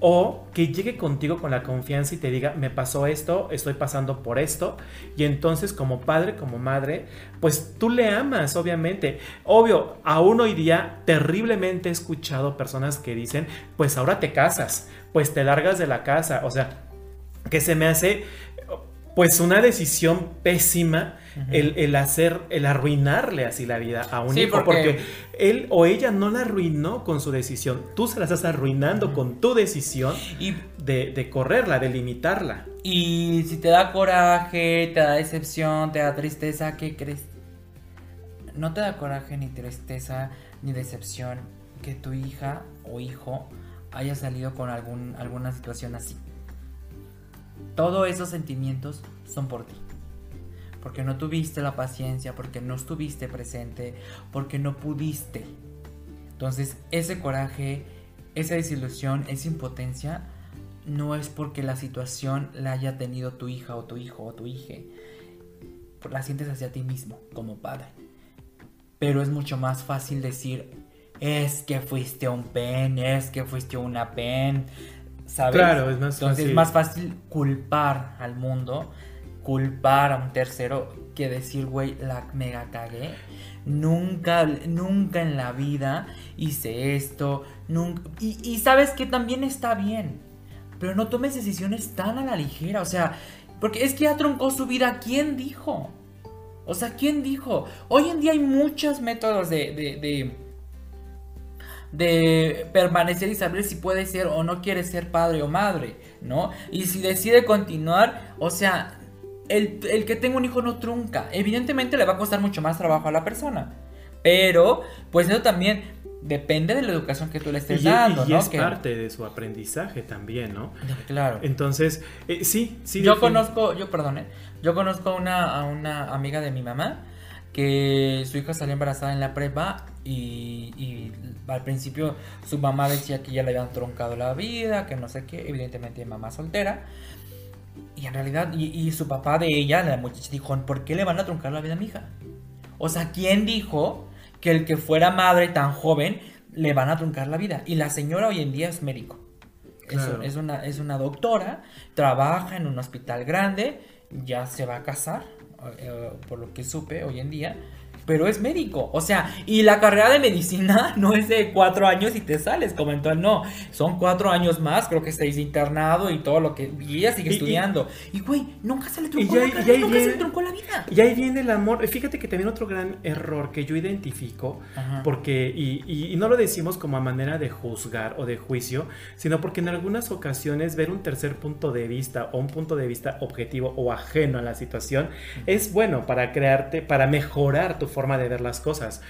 O que llegue contigo con la confianza y te diga, me pasó esto, estoy pasando por esto. Y entonces como padre, como madre, pues tú le amas, obviamente. Obvio, aún hoy día terriblemente he escuchado personas que dicen, pues ahora te casas, pues te largas de la casa. O sea, que se me hace pues una decisión pésima el, el hacer, el arruinarle así la vida a un Sí, hijo, porque- porque... él o ella no la arruinó con su decisión, tú se la estás arruinando con tu decisión Y de, de correrla, de limitarla. Y si te da coraje, te da decepción, te da tristeza, ¿qué crees? No te da coraje ni tristeza ni decepción que tu hija o hijo haya salido con algún, alguna situación así. Todos esos sentimientos son por ti. Porque no tuviste la paciencia, porque no estuviste presente, porque no pudiste. Entonces, ese coraje, esa desilusión, esa impotencia, no es porque la situación la haya tenido tu hija o tu hijo o tu hija. La sientes hacia ti mismo, como padre. Pero es mucho más fácil decir, es que fuiste un pen, es que fuiste una pen. ¿Sabes? Claro, es más Entonces fácil. es más fácil culpar al mundo, culpar a un tercero, que decir, güey, la mega cagué. Nunca, nunca en la vida hice esto. Nunca... Y, sabes que también está bien. Pero no tomes decisiones tan a la ligera. O sea, porque es que ya troncó su vida. ¿Quién dijo? O sea, ¿quién dijo? Hoy en día hay muchos métodos de, de, de, de permanecer y saber si puede ser o no quiere ser padre o madre, ¿no? Y si decide continuar, o sea, el, el que tenga un hijo no trunca. Evidentemente le va a costar mucho más trabajo a la persona. Pero, pues eso también depende de la educación que tú le Y, estés y dando, ¿no? es Que- parte de su aprendizaje también, ¿no? Claro. Entonces, eh, sí, sí. yo conozco, yo perdone, yo conozco a una, a una amiga de mi mamá que su hija salió embarazada en la prepa y, y al principio su mamá decía que ya le habían troncado la vida, que no sé qué, evidentemente mamá soltera. Y en realidad, y, y su papá de ella, la muchacha, dijo, ¿por qué le van a truncar la vida a mi hija? O sea, ¿quién dijo que el que fuera madre tan joven le van a truncar la vida? Y la señora hoy en día es médico. Es- Claro. Es, una, es una doctora, trabaja en un hospital grande, ya se va a casar, eh, por lo que supe hoy en día, pero es médico. O sea, y la carrera de medicina no es de cuatro años y te sales, comentó él, no, son cuatro años más, creo que seis internado y todo lo que... Y ella sigue Y- estudiando. Y güey, nunca se le truncó Y la carrera, y nunca se le truncó la vida. Y ahí viene el amor. Fíjate que también otro gran error que yo identifico, Ajá. porque, y, y- y no lo decimos como a manera de juzgar o de juicio, sino porque en algunas ocasiones ver un tercer punto de vista o un punto de vista objetivo o ajeno a la situación es bueno para crearte, para mejorar tu forma de ver las cosas.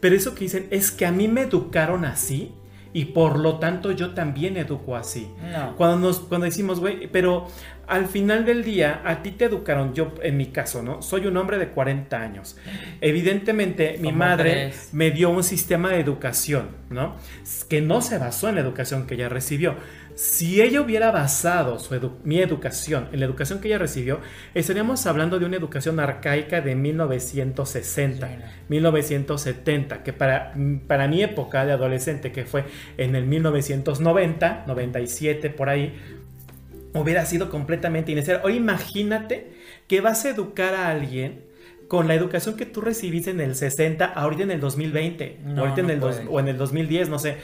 Pero eso que dicen es que a mí me educaron así y por lo tanto yo también educo así. No. Cuando, nos, cuando decimos, güey, pero al final del día, a ti te educaron, yo en mi caso, ¿no? Soy un hombre de 40 años. Evidentemente, mi madre me dio un sistema de educación, ¿no? Que no se basó en la educación que ella recibió. Si ella hubiera basado su edu- mi educación en la educación que ella recibió, estaríamos hablando de una educación arcaica de 1960, Sí, no. 1970, que para, para mi época de adolescente, que fue en el 1990, 97, por ahí, hubiera sido completamente innecesario. Ahora imagínate que vas a educar a alguien con la educación que tú recibiste en el 60, ahorita en el 2020, No, o, ahorita en el dos- o en el 2010, no sé.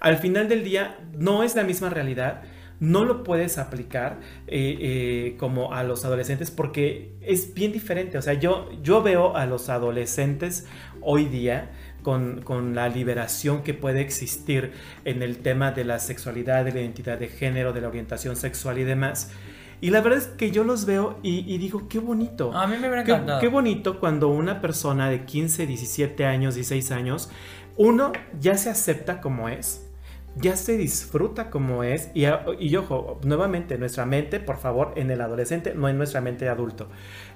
Al final del día no es la misma realidad, no lo puedes aplicar eh, eh, como a los adolescentes porque es bien diferente. O sea, yo, yo veo a los adolescentes hoy día con, con la liberación que puede existir en el tema de la sexualidad, de la identidad de género, de la orientación sexual y demás. Y la verdad es que yo los veo y, y digo, qué bonito. A mí me hubiera Qué, encantado. qué bonito cuando una persona de 15, 17 años, 16 años, uno ya se acepta como es, ya se disfruta como es, y, y ojo, nuevamente, nuestra mente, por favor, en el adolescente, no en nuestra mente de adulto.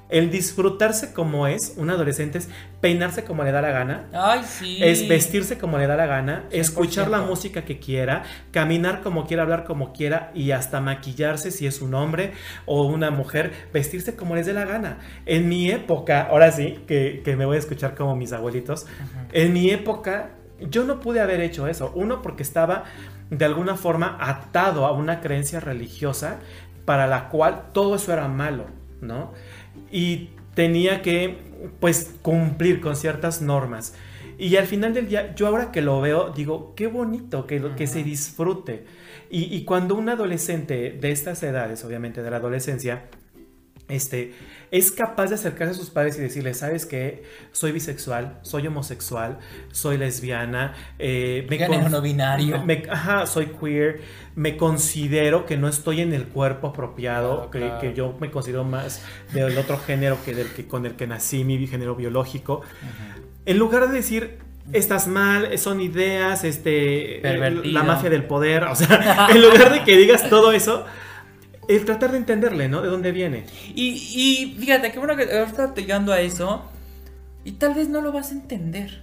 El disfrutarse como es, un adolescente es peinarse como le da la gana, Ay, sí. es vestirse como le da la gana, 100%. escuchar la música que quiera, caminar como quiera, hablar como quiera y hasta maquillarse si es un hombre o una mujer, vestirse como les dé la gana. En mi época, ahora sí, que, que me voy a escuchar como mis abuelitos, en mi época yo no pude haber hecho eso. Uno, porque estaba de alguna forma atado a una creencia religiosa para la cual todo eso era malo, ¿no? Y tenía que, pues, cumplir con ciertas normas. Y al final del día, yo ahora que lo veo, digo, qué bonito que, lo- que se disfrute. Y, y cuando un adolescente de estas edades, obviamente de la adolescencia, este, es capaz de acercarse a sus padres y decirles, ¿sabes qué? Soy bisexual, soy homosexual, soy lesbiana, eh, me Género con- no binario. me- ajá, soy queer, me considero que no estoy en el cuerpo apropiado, Claro, que, claro. que yo me considero más del otro género que del que con el que nací, mi género biológico. En lugar de decir, estás mal, son ideas, este, Pervertido. la mafia del poder, o sea, en lugar de que digas todo eso, el tratar de entenderle, ¿no? De dónde viene. Y, y fíjate, qué bueno que ahorita llegando a eso. Y tal vez no lo vas a entender.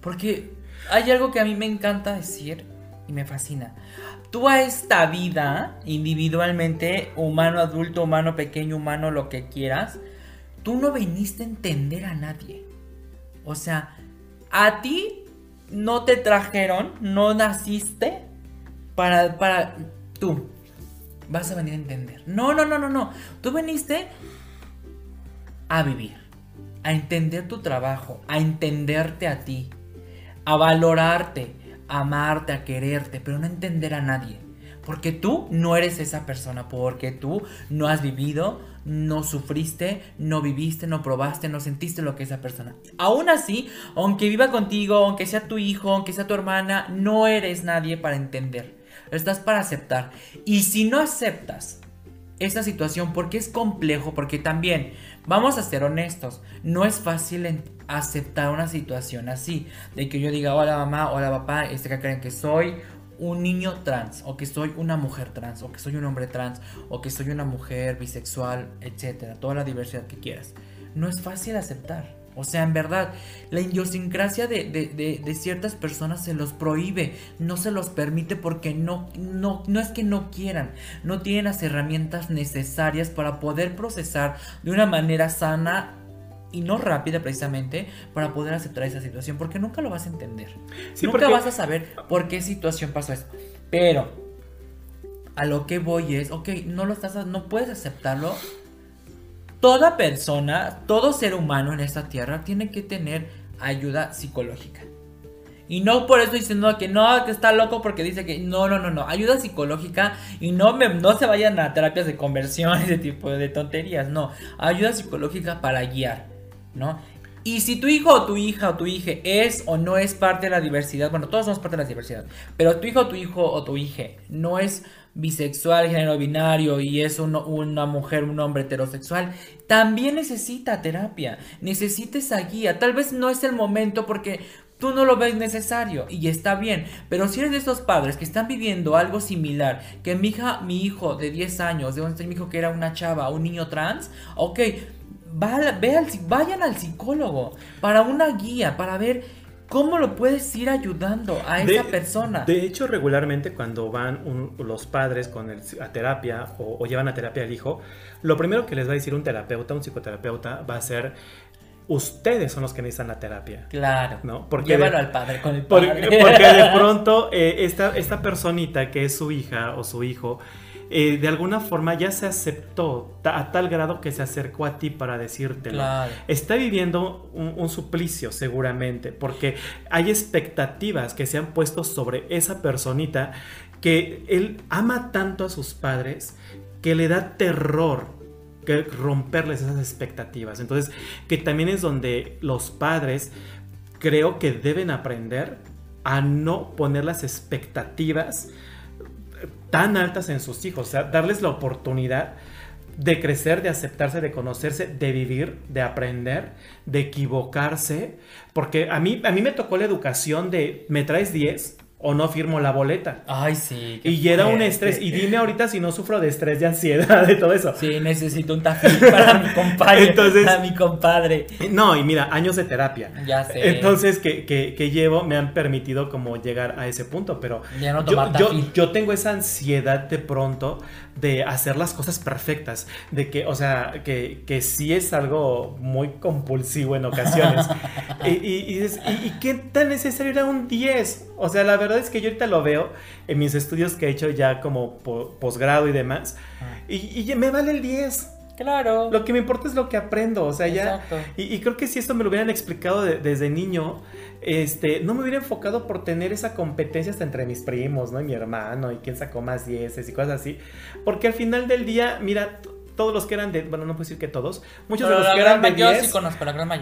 Porque hay algo que a mí me encanta decir y me fascina. Tú a esta vida, individualmente, humano, adulto, humano, pequeño, humano, lo que quieras, tú no viniste a entender a nadie. O sea, a ti no te trajeron, no naciste para, para tú. Vas a venir a entender. No, no, no, no, no. Tú viniste a vivir, a entender tu trabajo, a entenderte a ti, a valorarte, a amarte, a quererte, pero no entender a nadie. Porque tú no eres esa persona, porque tú no has vivido, no sufriste, no viviste, no probaste, no sentiste lo que es esa persona. Aún así, aunque viva contigo, aunque sea tu hijo, aunque sea tu hermana, no eres nadie para entender. Estás para aceptar. Y si no aceptas esa situación porque es complejo, porque también, vamos a ser honestos, no es fácil aceptar una situación así, de que yo diga, hola mamá, hola papá, este que creen que soy un niño trans, o que soy una mujer trans, o que soy un hombre trans, o que soy una mujer bisexual, etcétera, toda la diversidad que quieras. No es fácil aceptar. O sea, en verdad, la idiosincrasia de, ciertas personas se los prohíbe, no se los permite porque no, no, no es que no quieran, no tienen las herramientas necesarias para poder procesar de una manera sana y no rápida precisamente para poder aceptar esa situación, porque nunca lo vas a entender. nunca vas a saber por qué situación pasó eso. Pero a lo que voy es, ok, no lo estás, no puedes aceptarlo Toda persona, todo ser humano en esta tierra tiene que tener ayuda psicológica. Y no por eso diciendo que no, que está loco porque dice que no, no, no, no. Ayuda psicológica y no, me, no se vayan a terapias de conversión, ese tipo de tonterías. No, ayuda psicológica para guiar, ¿no? Y si tu hijo o tu hija o tu hija es o no es parte de la diversidad, bueno, todos somos parte de la diversidad, pero tu hijo o tu hijo o tu hija no es bisexual, género binario y es una mujer, un hombre heterosexual, también necesita terapia, necesita esa guía. Tal vez no es el momento porque tú no lo ves necesario y está bien, pero si eres de esos padres que están viviendo algo similar, que mi hija, mi hijo de 10 años, de donde mi hijo que era una chava, un niño trans, ok, vayan al psicólogo para una guía, para ver ¿Cómo lo puedes ir ayudando a esa persona? De hecho, regularmente cuando van los padres con el, a terapia o, llevan a terapia al hijo, lo primero que les va a decir un terapeuta, un psicoterapeuta, va a ser ustedes son los que necesitan la terapia. Claro. ¿no? Porque Llévalo al padre con el padre. Porque, de pronto eh, esta, esta personita que es su hija o su hijo eh, de alguna forma ya se aceptó a tal grado que se acercó a ti para decírtelo. Está viviendo un, suplicio seguramente, porque hay expectativas que se han puesto sobre esa personita que él ama tanto a sus padres que le da terror que romperles esas expectativas. Entonces, que también es donde los padres creo que deben aprender a no poner las expectativas tan altas en sus hijos, o sea, darles la oportunidad de crecer, de aceptarse, de conocerse, de vivir, de aprender, de equivocarse, porque a mí, a mí me tocó la educación de, me traes 10, o no firmo la boleta. Ay, sí. Y era un estrés. Y dime ahorita si no sufro de estrés, de ansiedad, de todo eso. Sí, necesito un tafil para mi compadre. Entonces, para mi compadre. No, y mira, años de terapia. Ya sé. Entonces, que, que, llevo me han permitido como llegar a ese punto. Pero ya no yo, yo, yo, tengo esa ansiedad de pronto de hacer las cosas perfectas. De que, o sea, que, que sí es algo muy compulsivo en ocasiones. y, y, y, qué tan necesario era un 10? O sea, la verdad es que yo ahorita lo veo en mis estudios que he hecho ya como posgrado y demás. Ah. Y, me vale el 10. Claro. Lo que me importa es lo que aprendo, o sea, ya. Y, creo que si esto me lo hubieran explicado desde niño, este, no me hubiera enfocado por tener esa competencia hasta entre mis primos, ¿no? Y mi hermano, y quién sacó más dieces y cosas así. Porque al final del día, mira, todos los que eran de, bueno, no puedo decir que todos, muchos de los que eran de 10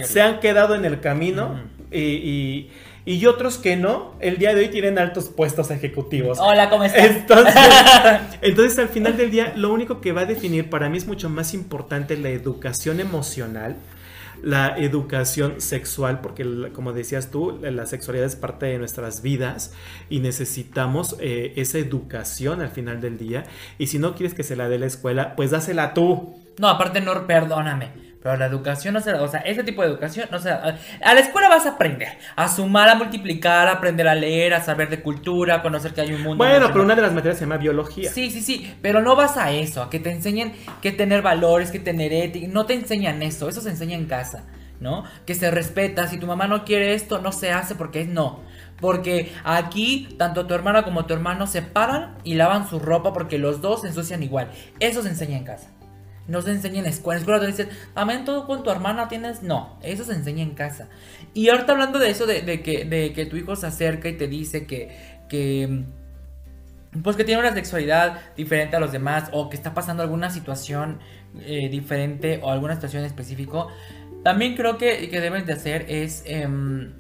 se han quedado en el camino y y otros que no, el día de hoy tienen altos puestos ejecutivos. Hola, ¿cómo estás? Entonces, al final del día, lo único que va a definir para mí es mucho más importante la educación emocional, la educación sexual, porque como decías tú, la sexualidad es parte de nuestras vidas y necesitamos eh, esa educación al final del día. Y si no quieres que se la dé la escuela, pues dásela tú. No, aparte no, perdóname. Pero la educación no se o sea, ese tipo de educación no se a la escuela vas a aprender a sumar, a multiplicar, a aprender a leer, a saber de cultura, a conocer que hay un mundo. Bueno, pero una de las materias se llama biología. Sí, sí, sí, pero no vas a eso, a que te enseñen que tener valores, que tener ética, no te enseñan eso, eso se enseña en casa, ¿no? Que se respeta, si tu mamá no quiere esto, no se hace porque es no. Porque aquí tanto tu hermana como tu hermano se paran y lavan su ropa porque los dos se ensucian igual. Eso se enseña en casa. No se enseña en la escuela. Te dicen, también todo con tu hermana tienes. No, eso se enseña en casa. Y ahorita hablando de eso, de, que, de que tu hijo se acerca y te dice que, que. Pues que tiene una sexualidad diferente a los demás. O que está pasando alguna situación eh, diferente. O alguna situación específica. También creo que, que debes de hacer es em,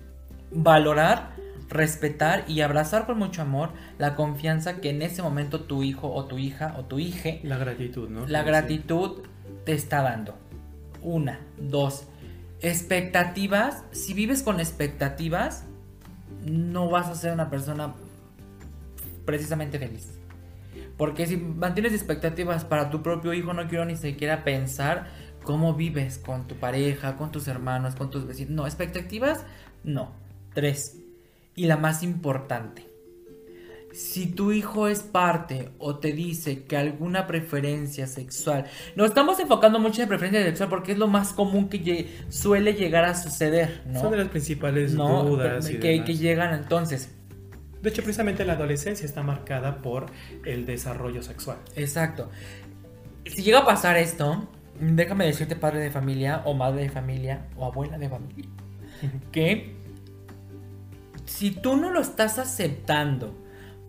valorar respetar y abrazar con mucho amor la confianza que en ese momento tu hijo o tu hija o tu hija, La gratitud, ¿no? la gratitud te está dando. Una, dos, expectativas. Si vives con expectativas, no vas a ser una persona precisamente feliz. Porque si mantienes expectativas para tu propio hijo, no quiero ni siquiera pensar cómo vives con tu pareja, con tus hermanos, con tus vecinos. No, expectativas, no. Tres. Y la más importante. Si tu hijo es parte o te dice que alguna preferencia sexual, nos estamos enfocando mucho en preferencia sexual porque es lo más común que suele llegar a suceder, ¿no? Son de las principales ¿no? dudas. y que, demás. que llegan entonces. De hecho, precisamente la adolescencia está marcada por el desarrollo sexual. Exacto. Si llega a pasar esto, déjame decirte padre de familia o madre de familia o abuela de familia, que si tú no lo estás aceptando,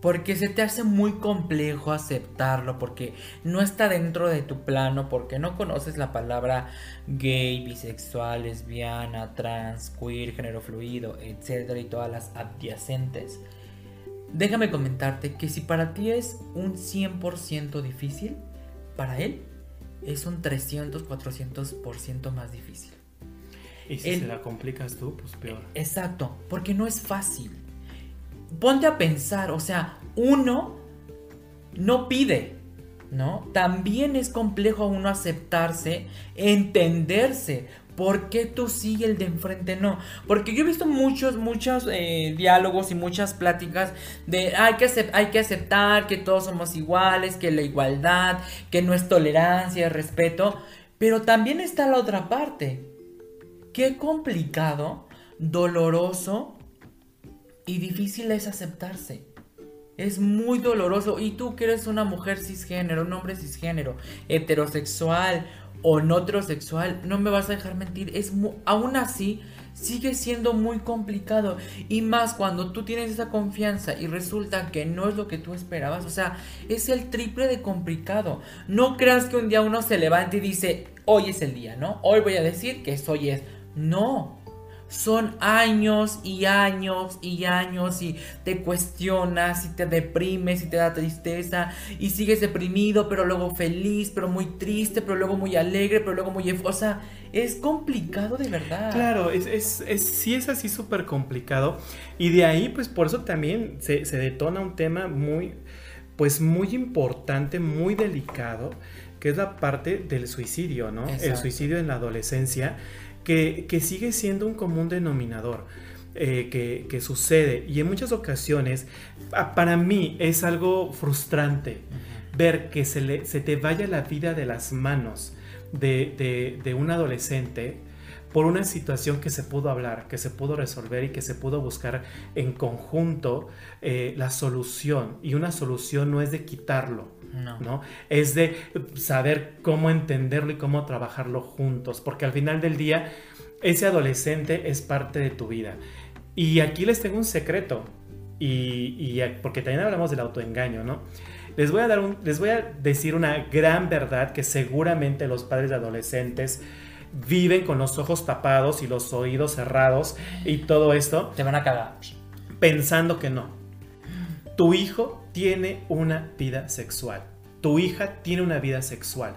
porque se te hace muy complejo aceptarlo, porque no está dentro de tu plano, porque no conoces la palabra gay, bisexual, lesbiana, trans, queer, género fluido, etcétera, y todas las adyacentes. Déjame comentarte que si para ti es un 100% difícil, para él es un 300, 400% más difícil. Y si El- se la complicas tú, pues peor. Exacto, porque no es fácil. Ponte a pensar, o sea, uno no pide, ¿no? También es complejo a uno aceptarse, entenderse. ¿Por qué tú sí y el de enfrente no? Porque yo he visto muchos, muchos eh, diálogos y muchas pláticas de hay que, hay que aceptar que todos somos iguales, que la igualdad, que no es tolerancia, es respeto. Pero también está la otra parte. Qué complicado, doloroso y difícil es aceptarse. Es muy doloroso. Y tú que eres una mujer cisgénero, un hombre cisgénero, heterosexual o no heterosexual, no me vas a dejar mentir. Es mu- aún así sigue siendo muy complicado. Y más cuando tú tienes esa confianza y resulta que no es lo que tú esperabas. O sea, es el triple de complicado. No creas que un día uno se levante y dice, hoy es el día, ¿no? Hoy voy a decir que hoy es. No. Son años y años y años y te cuestionas y te deprimes y te da tristeza y sigues deprimido pero luego feliz, pero muy triste, pero luego muy alegre, pero luego muy... O sea, es complicado de verdad. Claro, es, es, es- sí es así súper complicado. Y de ahí, pues por eso también se, se detona un tema muy, pues muy importante, muy delicado, que es la parte del suicidio, ¿no? El suicidio en la adolescencia, que, que sigue siendo un común denominador. eh, que, que sucede y en muchas ocasiones a- para mí es algo frustrante ver que se, le, se te vaya la vida de las manos de, de- de un adolescente por una situación que se pudo hablar, que se pudo resolver y que se pudo buscar en conjunto eh, la solución. Y una solución no es de quitarlo, No. ¿no? Es de saber cómo entenderlo y cómo trabajarlo juntos, porque al final del día ese adolescente es parte de tu vida. Y aquí les tengo un secreto, y, porque también hablamos del autoengaño, ¿no? Les voy, a dar un- les voy a decir una gran verdad que seguramente los padres de adolescentes viven con los ojos tapados y los oídos cerrados y todo esto Te van a cagar. pensando que no. Tu hijo tiene una vida sexual. Tu hija tiene una vida sexual.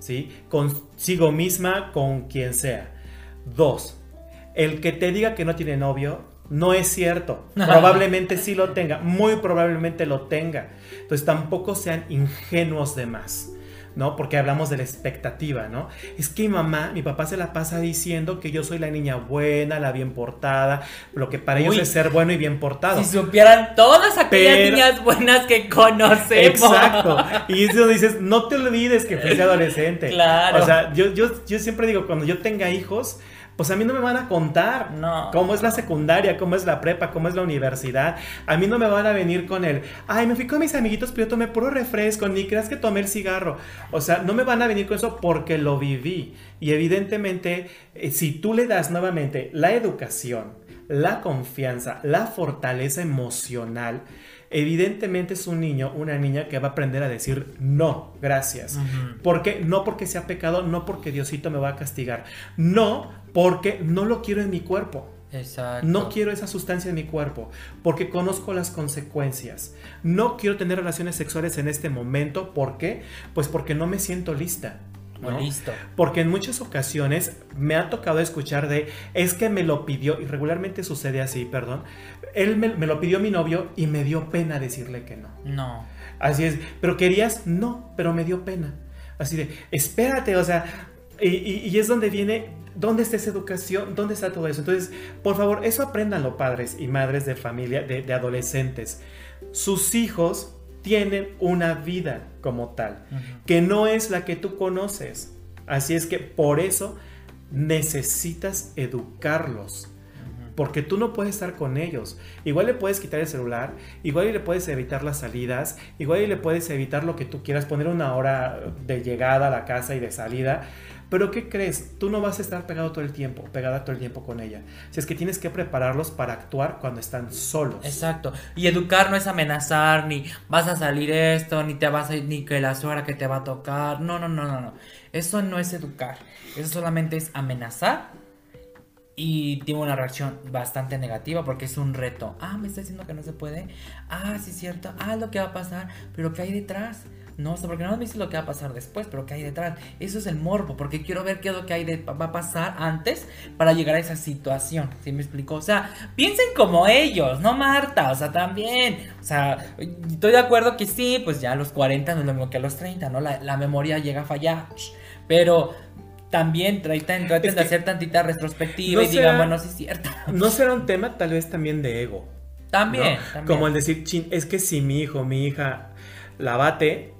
¿Sí? Consigo misma, con quien sea. Dos, el que te diga que no tiene novio no es cierto. Probablemente sí lo tenga. Muy probablemente lo tenga. Entonces tampoco sean ingenuos de más. ¿No? Porque hablamos de la expectativa, ¿no? Es que mi mamá, mi papá se la pasa diciendo que yo soy la niña buena, la bien portada, lo que para ellos es ser bueno y bien portado. Si supieran todas aquellas Pero- niñas buenas que conocemos. Exacto. Y eso dices, no te olvides que fuiste adolescente. Claro. O sea, yo, yo, yo siempre digo, cuando yo tenga hijos, pues a mí no me van a contar No. cómo es la secundaria, cómo es la prepa, cómo es la universidad. A mí no me van a venir con el, ay, me fui con mis amiguitos, pero yo tomé puro refresco, ni creas que tomé el cigarro. O sea, no me van a venir con eso porque lo viví. Y evidentemente, eh, si tú le das nuevamente la educación, la confianza, la fortaleza emocional, evidentemente es un niño, una niña que va a aprender a decir no, gracias. Ujú. ¿Por qué? No porque sea pecado, no porque Diosito me va a castigar. No porque no lo quiero en mi cuerpo. Exacto. No quiero esa sustancia en mi cuerpo porque conozco las consecuencias. No quiero tener relaciones sexuales en este momento. ¿Por qué? Pues porque no me siento lista. ¿no? listo. Porque en muchas ocasiones me ha tocado escuchar de, es que me lo pidió, y regularmente sucede así, perdón, él me, me lo pidió mi novio y me dio pena decirle que no. No. Así es, pero querías, no, pero me dio pena. Así de, espérate, o sea, y, y- y es donde viene, ¿dónde está esa educación? ¿Dónde está todo eso? Entonces, por favor, eso apréndanlo padres y madres de familia, de, de adolescentes. Sus hijos tienen una vida como tal, que no es la que tú conoces. Así es que por eso necesitas educarlos. Porque tú no puedes estar con ellos. Igual le puedes quitar el celular, igual le puedes evitar las salidas, igual le puedes evitar lo que tú quieras, poner una hora de llegada a la casa y de salida. Pero ¿qué crees? Tú no vas a estar pegado todo el tiempo, pegada todo el tiempo con ella. Si es que tienes que prepararlos para actuar cuando están solos. Exacto. Y educar no es amenazar, ni vas a salir esto, ni te vas a ni que la suegra que te va a tocar. No, no, no, no, no. Eso no es educar. Eso solamente es amenazar. Y tiene una reacción bastante negativa porque es un reto. Ah, me está diciendo que no se puede. Ah, sí es cierto. Ah, lo que va a pasar. Pero ¿qué hay detrás? No, o sea, porque no me dices lo que va a pasar después, pero ¿qué hay detrás? Eso es el morbo, porque quiero ver qué es lo que hay de, va a pasar antes para llegar a esa situación. ¿Sí me explico? O sea, piensen como ellos, no Marta, o sea, también. O sea, estoy de acuerdo que sí, pues ya a los 40 no es lo mismo que a los 30, ¿no? La memoria llega a fallar. Pero también traten, traten de que- hacer tantita retrospectiva ¿No y digan, bueno, sí es cierto. No será un tema tal vez también de ego. También, ¿no? también. Como el decir, "Chin, es que si mi hijo, mi hija la bate,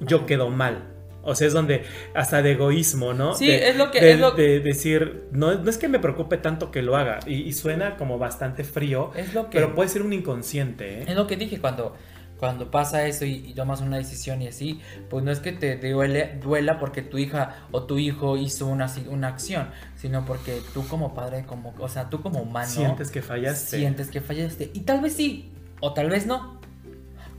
yo quedo mal. O sea, es donde hasta de egoísmo, ¿no? Sí, de, es lo que- de- es lo- de decir, no, no es que me preocupe tanto que lo haga. Y, y suena como bastante frío, Es lo que... pero puede ser un inconsciente, ¿eh? Es lo que dije cuando, cuando pasa eso y, y tomas una decisión y así, pues no es que te duele, duela porque tu hija o tu hijo hizo una, una acción, sino porque tú como padre, como, o sea, tú como humano, Sientes que fallaste. sientes que fallaste. Y tal vez sí, o tal vez no.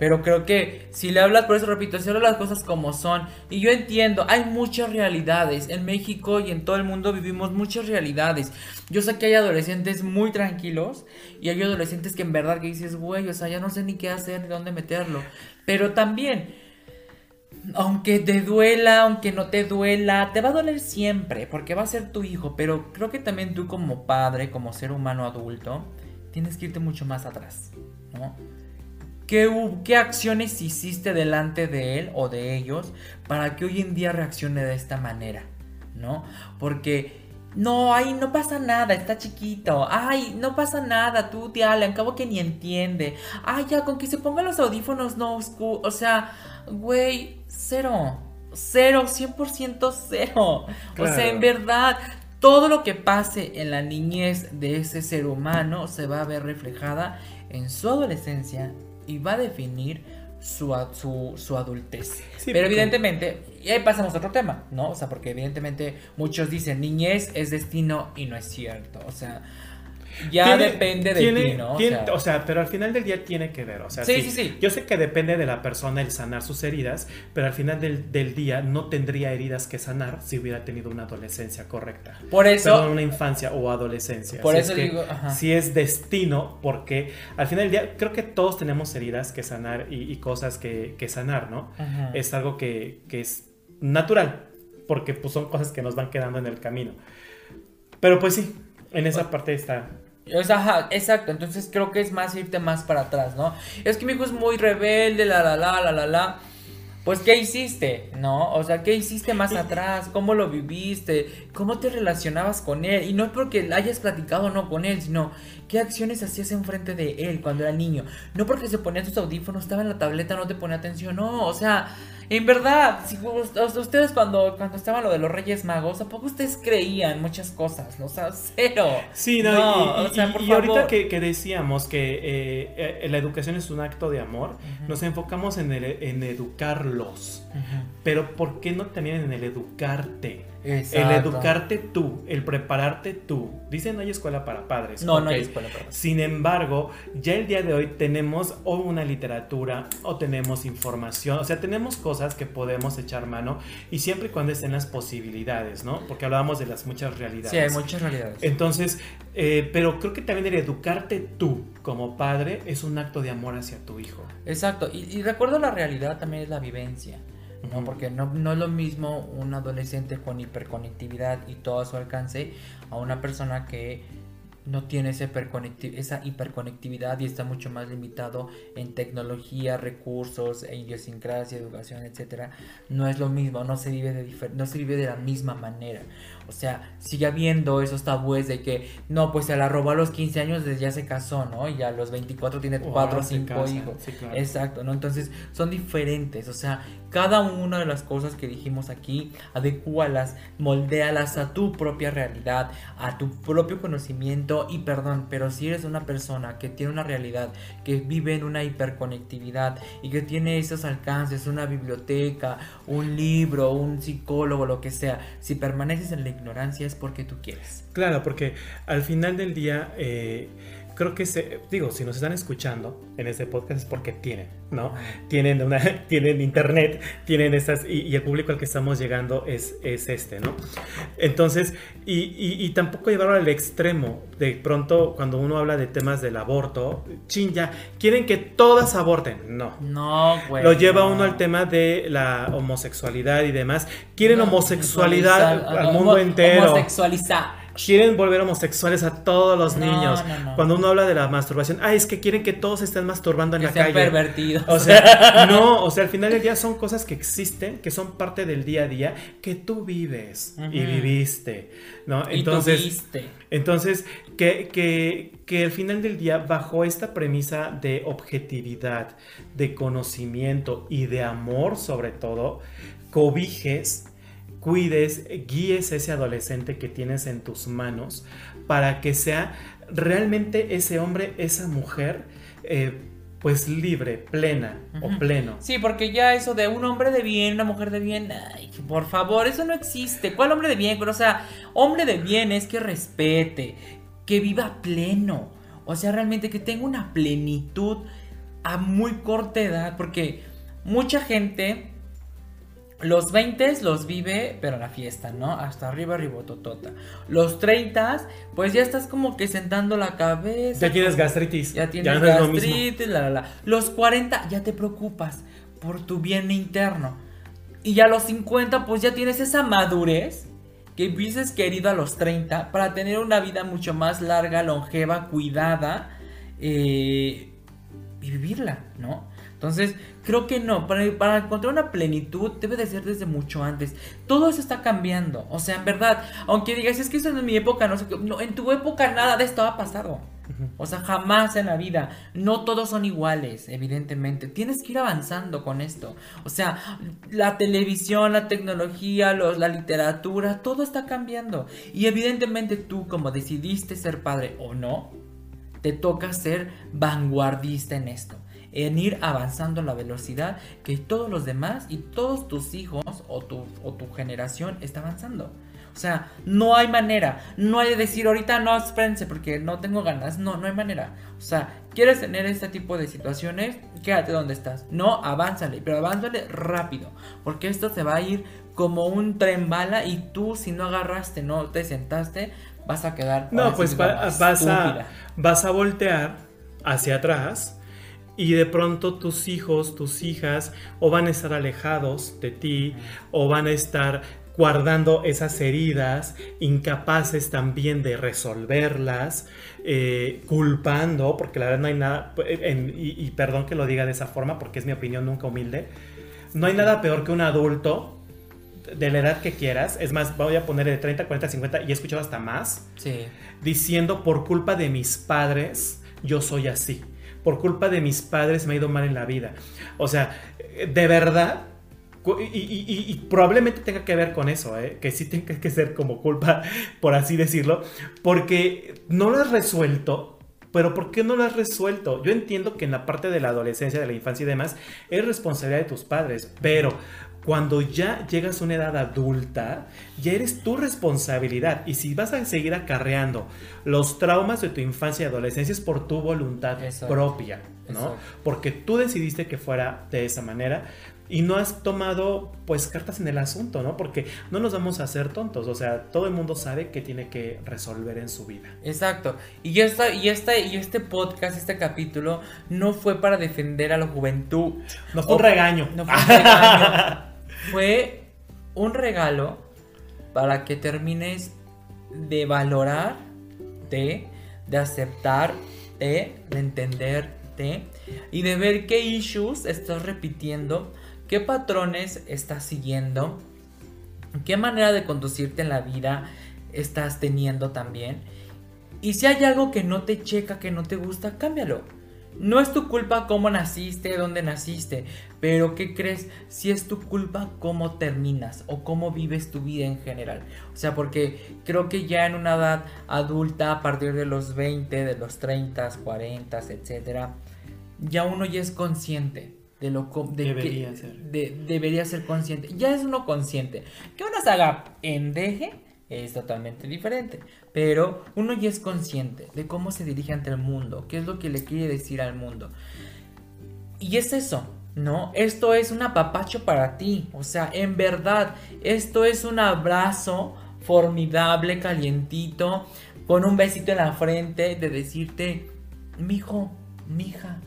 Pero creo que si le hablas, por eso repito, si hablas las cosas como son, y yo entiendo, hay muchas realidades. En México y en todo el mundo vivimos muchas realidades. Yo sé que hay adolescentes muy tranquilos y hay adolescentes que en verdad que dices, güey, o sea, ya no sé ni qué hacer ni dónde meterlo. Pero también, aunque te duela, aunque no te duela, te va a doler siempre, porque va a ser tu hijo. Pero creo que también tú como padre, como ser humano adulto, tienes que irte mucho más atrás, ¿no? ¿Qué, hu- ¿Qué acciones hiciste delante de él o de ellos para que hoy en día reaccione de esta manera? ¿No? Porque no, ay, no pasa nada, está chiquito. Ay, no pasa nada, tú, tía, al cabo que ni entiende. Ay, ya, con que se pongan los audífonos, no, o sea, güey, cero. Cero, 100% cero. O sea, en verdad, todo lo que pase en la niñez de ese ser humano se va a ver reflejada en su adolescencia y va a definir su, su, su adultez. Sí, Pero porque- evidentemente, y ahí pasamos a otro tema, ¿no? O sea, porque evidentemente muchos dicen niñez es destino y no es cierto. O sea, ya Tiene- depende de tiene- ti, ¿no? O sea, o sea, pero al final del día tiene que ver. O sea, Sí, sí, sí, sí. Yo sé que depende de la persona el sanar sus heridas, pero al final del, del día no tendría heridas que sanar si hubiera tenido una adolescencia correcta. por eso, Perdón, una infancia o adolescencia. Por eso es que digo, ajá. Si es destino, porque al final del día creo que todos tenemos heridas que sanar y, y cosas que, que sanar, ¿no? Ajá. Es algo que, que es natural, porque pues, son cosas que nos van quedando en el camino. Pero pues sí, en esa parte está. O ajá, exacto. Entonces creo que es más irte más para atrás, ¿no? Es que mi hijo es muy rebelde, la la la la la la. Pues, ¿qué hiciste? ¿No? O sea, ¿qué hiciste más atrás? ¿Cómo lo viviste? ¿Cómo te relacionabas con él? Y no es porque hayas platicado no con él, sino qué acciones hacías enfrente de él cuando era niño. No porque se ponía tus audífonos, estaba en la tableta, no te ponía atención. No, o sea, en verdad, si ustedes cuando, cuando estaban lo de los Reyes Magos, ¿a poco ustedes creían muchas cosas? ¿no? O sea, cero. Sí, no, No, y, y- o sea, y- por y ahorita que, que decíamos que eh, eh, la educación es un acto de amor, nos enfocamos en, el- en educarlos. Pero ¿por qué no también en el educarte? El educarte tú, el prepararte tú. Dicen no hay escuela para padres. No, no hay escuela para padres. Sin embargo, ya el día de hoy tenemos o una literatura o tenemos información, o sea, tenemos cosas cosas que podemos echar mano y siempre y cuando estén las posibilidades, ¿no? Porque hablábamos de las muchas realidades. Sí, hay muchas realidades. Entonces, eh, pero creo que también el educarte tú como padre es un acto de amor hacia tu hijo. Exacto, y, y recuerdo la realidad también es la vivencia. ¿No? Porque no, no es lo mismo un adolescente con hiperconectividad y todo a su alcance a una persona que no tiene esa, hiperconecti- esa hiperconectividad y está mucho más limitado en tecnología, recursos, e idiosincrasia, educación, etcétera. No es lo mismo, no se vive de no se vive de la misma manera. O sea, sigue habiendo esos tabúes de que no, pues se la robó a los 15 años, desde ya se casó, ¿no? Y a los 24 tiene O 4 o ahora se 5 casan, hijos. sí, claro. Exacto, ¿no? Entonces son diferentes, o sea, cada una de las cosas que dijimos aquí, adecúalas, moldéalas a tu propia realidad, a tu propio conocimiento y perdón, pero si eres una persona que tiene una realidad, que vive en una hiperconectividad y que tiene esos alcances, una biblioteca, un libro, un psicólogo, lo que sea, si permaneces en la ignorancia es porque tú quieres. Claro, porque al final del día, eh, creo que se, digo, si nos están escuchando en este podcast es porque tienen, ¿no? Tienen, una, tienen internet, tienen estas, y, y el público al que estamos llegando es, es este, ¿no? Entonces, y, y- y tampoco llevarlo al extremo. De pronto, cuando uno habla de temas del aborto, chin, ya, quieren que todas aborten. No. No, güey. Lo lleva no. uno al tema de la homosexualidad y demás. Quieren No, homosexualidad homosexual- al mundo homo- entero. Homosexualizar. Quieren volver homosexuales a todos los No, niños. no, no. Cuando uno habla de la masturbación, ah, es que quieren que todos estén masturbando en Que la sean calle. pervertidos. O sea, no, o sea, al final del día son cosas que existen, que son parte del día a día, que tú vives y viviste, ¿no? Y Entonces, tuviste. entonces que, que, que al final del día, bajo esta premisa de objetividad, de conocimiento y de amor sobre todo, cobijes, cuides, guíes ese adolescente que tienes en tus manos para que sea realmente ese hombre, esa mujer, eh, pues libre, plena o pleno. Sí, porque ya eso de un hombre de bien, una mujer de bien, ay, por favor, eso no existe. ¿Cuál hombre de bien? Pero, o sea, hombre de bien es que respete, que viva pleno. O sea, realmente que tenga una plenitud a muy corta edad, porque mucha gente los 20 los vive, pero la fiesta, ¿no? Hasta arriba, ribototota. Los 30, pues ya estás como que sentando la cabeza. Ya tienes gastritis. Ya tienes no es lo mismo. gastritis, la, la, la. Los 40 ya te preocupas por tu bien interno. Y ya a los 50 pues ya tienes esa madurez que hubieses querido a los 30 para tener una vida mucho más larga, longeva, cuidada eh, y vivirla, ¿no? Entonces, creo que no, para, para encontrar una plenitud debe de ser desde mucho antes. Todo eso está cambiando, o sea, en verdad, aunque digas, es que eso es mi época, no sé qué, no, en tu época nada de esto ha pasado. O sea, jamás en la vida. No todos son iguales, evidentemente. Tienes que ir avanzando con esto. O sea, la televisión, la tecnología, los, la literatura, todo está cambiando. Y evidentemente tú, como decidiste ser padre o no, te toca ser vanguardista en esto. En ir avanzando a la velocidad que todos los demás y todos tus hijos o tu, o tu generación está avanzando. O sea, no hay manera. No hay de decir ahorita no, espérense porque no tengo ganas. No, no hay manera. O sea, quieres tener este tipo de situaciones, quédate donde estás. No, avánzale, pero avánzale rápido. Porque esto se va a ir como un tren bala y tú si no agarraste, no te sentaste, vas a quedar... No, pues va- vas, a, vas a voltear hacia atrás y de pronto tus hijos, tus hijas, o van a estar alejados de ti, o van a estar guardando esas heridas, incapaces también de resolverlas, eh, culpando, porque la verdad no hay nada, en- y, y perdón que lo diga de esa forma, porque es mi opinión nunca humilde, no hay nada peor que un adulto de la edad que quieras, es más, voy a poner de 30, 40, 50, y he escuchado hasta más, Sí. diciendo por culpa de mis padres yo soy así. Por culpa de mis padres me ha ido mal en la vida. O sea, de verdad. y probablemente tenga que ver con eso, ¿eh? que sí tenga que ser como culpa, por así decirlo, porque no lo has resuelto. Pero ¿por qué no lo has resuelto? Yo entiendo que en la parte de la adolescencia, de la infancia y demás, es responsabilidad de tus padres, pero Cuando ya llegas a una edad adulta, ya eres tu responsabilidad. Y si vas a seguir acarreando los traumas de tu infancia y adolescencia es por tu voluntad propia, ¿no? Porque tú decidiste que fuera de esa manera y no has tomado pues cartas en el asunto, ¿no? Porque no nos vamos a hacer tontos, o sea, todo el mundo sabe que tiene que resolver en su vida. Exacto. Y esta, y esta, y este podcast, este capítulo, no fue para defender a la juventud. No fue un regaño. No fue un regaño. fue un regalo para que termines de valorarte, de aceptarte, de entenderte y de ver qué issues estás repitiendo, qué patrones estás siguiendo, qué manera de conducirte en la vida estás teniendo también. Y si hay algo que no te checa, que no te gusta, cámbialo. No es tu culpa cómo naciste, dónde naciste, pero ¿qué crees? Si es tu culpa cómo terminas o cómo vives tu vida en general. O sea, porque creo que ya en una edad adulta, a partir de los 20, de los 30, 40, etcétera, ya uno ya es consciente de lo de Debería que- ser. de- debería ser consciente. Ya es uno consciente. Que uno se haga pendeje es totalmente diferente. Pero uno ya es consciente de cómo se dirige ante el mundo, qué es lo que le quiere decir al mundo. Y es eso, ¿no? Esto es un apapacho para ti. O sea, en verdad, esto es un abrazo formidable, calientito, con un besito en la frente de decirte, mijo, mija,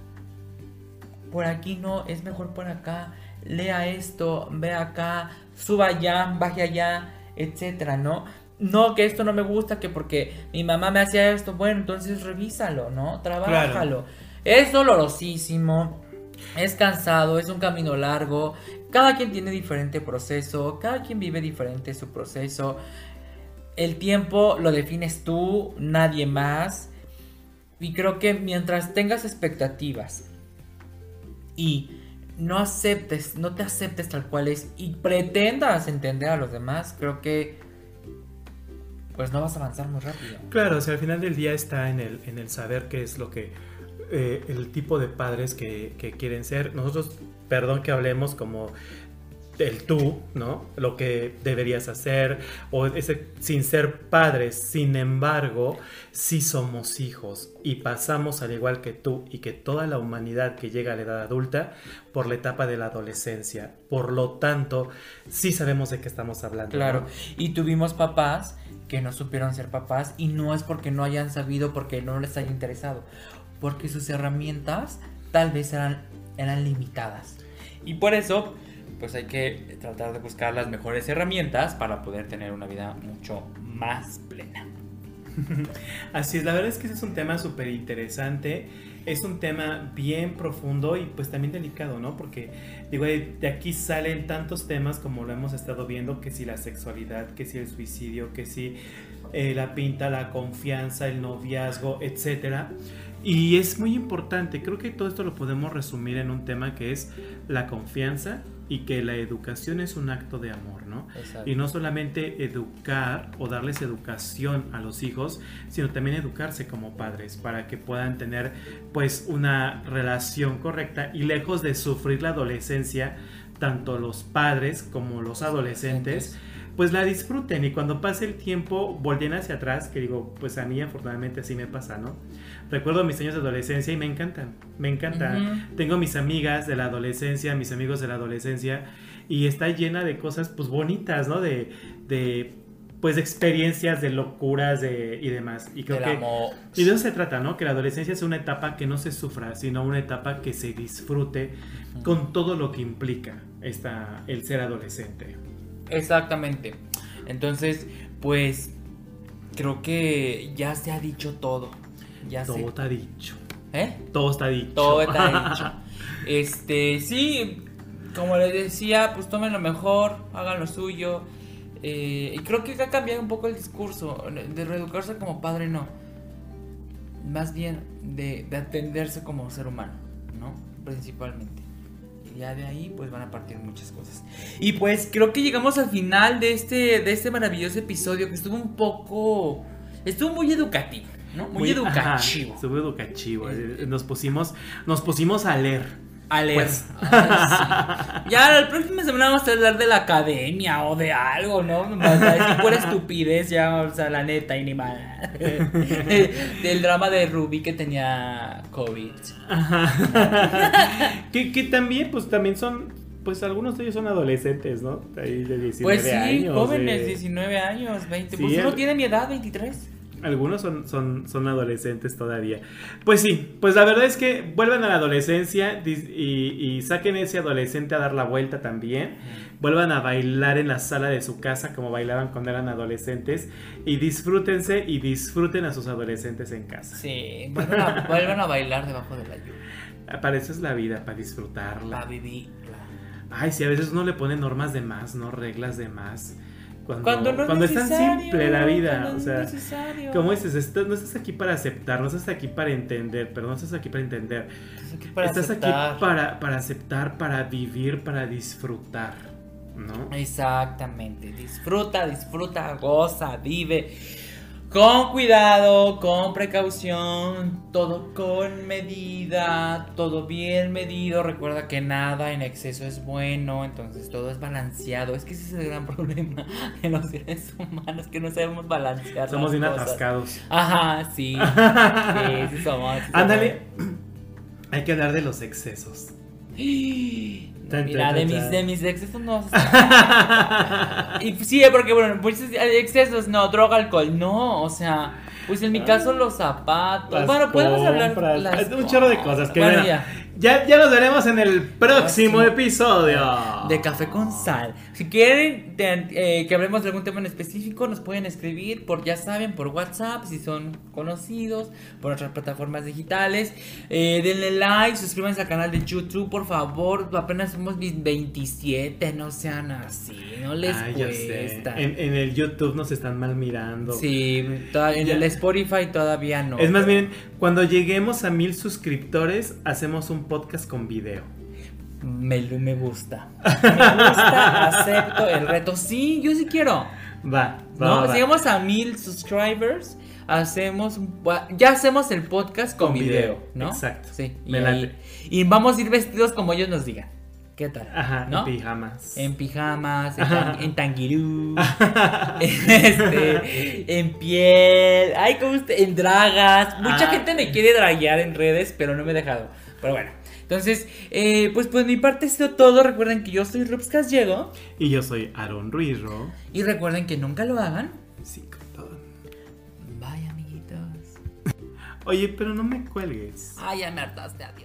por aquí no, es mejor por acá, lea esto, ve acá, suba allá, baje allá, etcétera, ¿no? No, que esto no me gusta, que porque mi mamá me hacía esto, bueno, entonces revísalo, ¿no? Trabájalo. Es dolorosísimo, es cansado, es un camino largo, cada quien tiene diferente proceso, cada quien vive diferente su proceso. El tiempo lo defines tú, nadie más. Y creo que mientras tengas expectativas y no aceptes, no te aceptes tal cual es y pretendas entender a los demás, creo que pues no vas a avanzar muy rápido. Claro, o sea, al final del día está en el, en el saber qué es lo que, eh, el tipo de padres que, quieren ser. Nosotros, perdón que hablemos como el tú, ¿no? Lo que deberías hacer, o ese, sin ser padres, sin embargo, sí somos hijos y pasamos al igual que tú y que toda la humanidad que llega a la edad adulta por la etapa de la adolescencia. Por lo tanto, sí sabemos de qué estamos hablando. Claro, y tuvimos papás que no supieron ser papás y no es porque no hayan sabido, porque no les haya interesado, porque sus herramientas tal vez eran, eran limitadas. Y por eso, pues hay que tratar de buscar las mejores herramientas para poder tener una vida mucho más plena. Así es, la verdad es que ese es un tema súper interesante, es un tema bien profundo y pues también delicado, ¿no? Porque digo, de aquí salen tantos temas como lo hemos estado viendo, que si la sexualidad, que si el suicidio, que si eh, la pinta, la confianza, el noviazgo, etcétera. Y es muy importante, creo que todo esto lo podemos resumir en un tema que es la confianza y que la educación es un acto de amor, ¿no? Exacto. Y no solamente educar o darles educación a los hijos, sino también educarse como padres para que puedan tener pues una relación correcta y lejos de sufrir la adolescencia, tanto los padres como los adolescentes, pues la disfruten y cuando pase el tiempo volteen hacia atrás, que digo, pues a mí afortunadamente así me pasa, ¿no? Recuerdo mis años de adolescencia y me encantan, me encantan. Tengo mis amigas de la adolescencia, mis amigos de la adolescencia y está llena de cosas pues bonitas, ¿no? De, de pues de experiencias, de locuras de, y demás. Y creo que... Y de eso se trata, ¿no? Que la adolescencia es una etapa que no se sufra, sino una etapa que se disfrute con todo lo que implica esta, el ser adolescente. Exactamente. Entonces, pues creo que ya se ha dicho todo. Ya Todo se... está dicho. ¿Eh? Todo está dicho. Todo está dicho. Este, sí, como les decía, pues tomen lo mejor, hagan lo suyo. Eh, y creo que ha cambiado un poco el discurso. De reeducarse como padre, no. Más bien de, de atenderse como ser humano, ¿no? Principalmente. Y ya de ahí, pues van a partir muchas cosas. Y pues creo que llegamos al final de este, de este maravilloso episodio que estuvo un poco. Estuvo muy educativo, ¿no? Muy, educativo. ajá, estuvo educativo. eh, Nos pusimos, nos pusimos a leer. A leer. Pues. Ay, sí. Ya la próxima semana vamos a hablar de la academia o de algo, ¿no? O sea, es pura estupidez, ya, o sea, la neta, y ni mal. Del drama de Ruby que tenía COVID. que, que también, pues también son, pues algunos de ellos son adolescentes, ¿no? Ahí de 19 Pues sí, años. jóvenes, de- 19 años, 20. Sí, pues uno el- tiene mi edad, 23. Algunos son, son, son adolescentes todavía. Pues sí, pues la verdad es que vuelvan a la adolescencia y, y saquen ese adolescente a dar la vuelta también. Vuelvan a bailar en la sala de su casa como bailaban cuando eran adolescentes. Y disfrútense y disfruten a sus adolescentes en casa. Sí, vuelvan a, vuelvan a bailar debajo de la lluvia. Para eso es la vida, para disfrutarla. La vivirla. Ay, sí, a veces uno le pone normas de más, ¿no? Reglas de más. Cuando, Cuando no es cuando es tan simple la vida. O sea, necesario. como dices, estás- no estás aquí para aceptar, no estás aquí para entender, perdón, no estás aquí para entender. Estás aquí para estás aceptar. aquí para, para aceptar, para vivir, para disfrutar, ¿no? Exactamente. Disfruta, disfruta, goza, vive. Con cuidado, con precaución, todo con medida, todo bien medido. Recuerda que nada en exceso es bueno, entonces todo es balanceado. Es que ese es el gran problema de los seres humanos, que no sabemos balancear. Somos bien cosas. atascados. Ajá, sí. Sí, sí somos. sí Ándale, hay que hablar de los excesos. Mira, de mis, de mis excesos no. Y sí, porque bueno, pues excesos, no, droga, alcohol, no, o sea, pues en mi caso los zapatos. Las bueno, podemos hablar las un chorro de cosas que Bueno, bueno, ya. ya, nos veremos en el próximo episodio. De café con sal. Si quieren te- eh, que hablemos de algún tema en específico, nos pueden escribir por, ya saben, por WhatsApp, si son conocidos, por otras plataformas digitales. Eh, denle like, suscríbanse al canal de YouTube, por favor. Apenas somos 27, no sean así, no les Ay, cuesta. En, en el YouTube nos están mal mirando. Sí, en Ya. el Spotify todavía no. Es más, miren, cuando lleguemos a mil suscriptores, hacemos un podcast con video. Me, me gusta. Me gusta, acepto el reto. Sí, yo sí quiero. Va, va, ¿No? va, Si va. llegamos a mil subscribers, hacemos un- ya hacemos el podcast con, Con video, video, ¿no? exacto. Sí. Ahí- y vamos a ir vestidos como ellos nos digan. ¿Qué tal? Ajá, ¿No? en pijamas. En pijamas, en, tan- en tanguirú, este, en piel, ay, ¿cómo usted? En dragas. Mucha Ah. gente me quiere draguear en redes, pero no me he dejado. Pero bueno, entonces, eh, pues por mi parte esto todo. Recuerden que yo soy Rubs Gallego. Y yo soy Aaron Ruiz-Ro. Y recuerden que nunca lo hagan. Sí, con todo. Bye, amiguitos. Oye, pero no me cuelgues. Ay, ya me hartaste, adiós.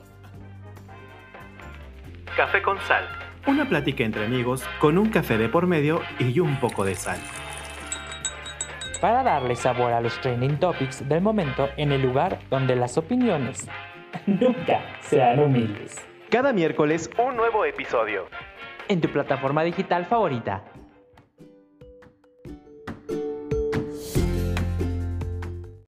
Café con sal. Una plática entre amigos con un café de por medio y un poco de sal. Para darle sabor a los trending topics del momento en el lugar donde las opiniones nunca sean humildes. Cada miércoles un nuevo episodio. En tu plataforma digital favorita.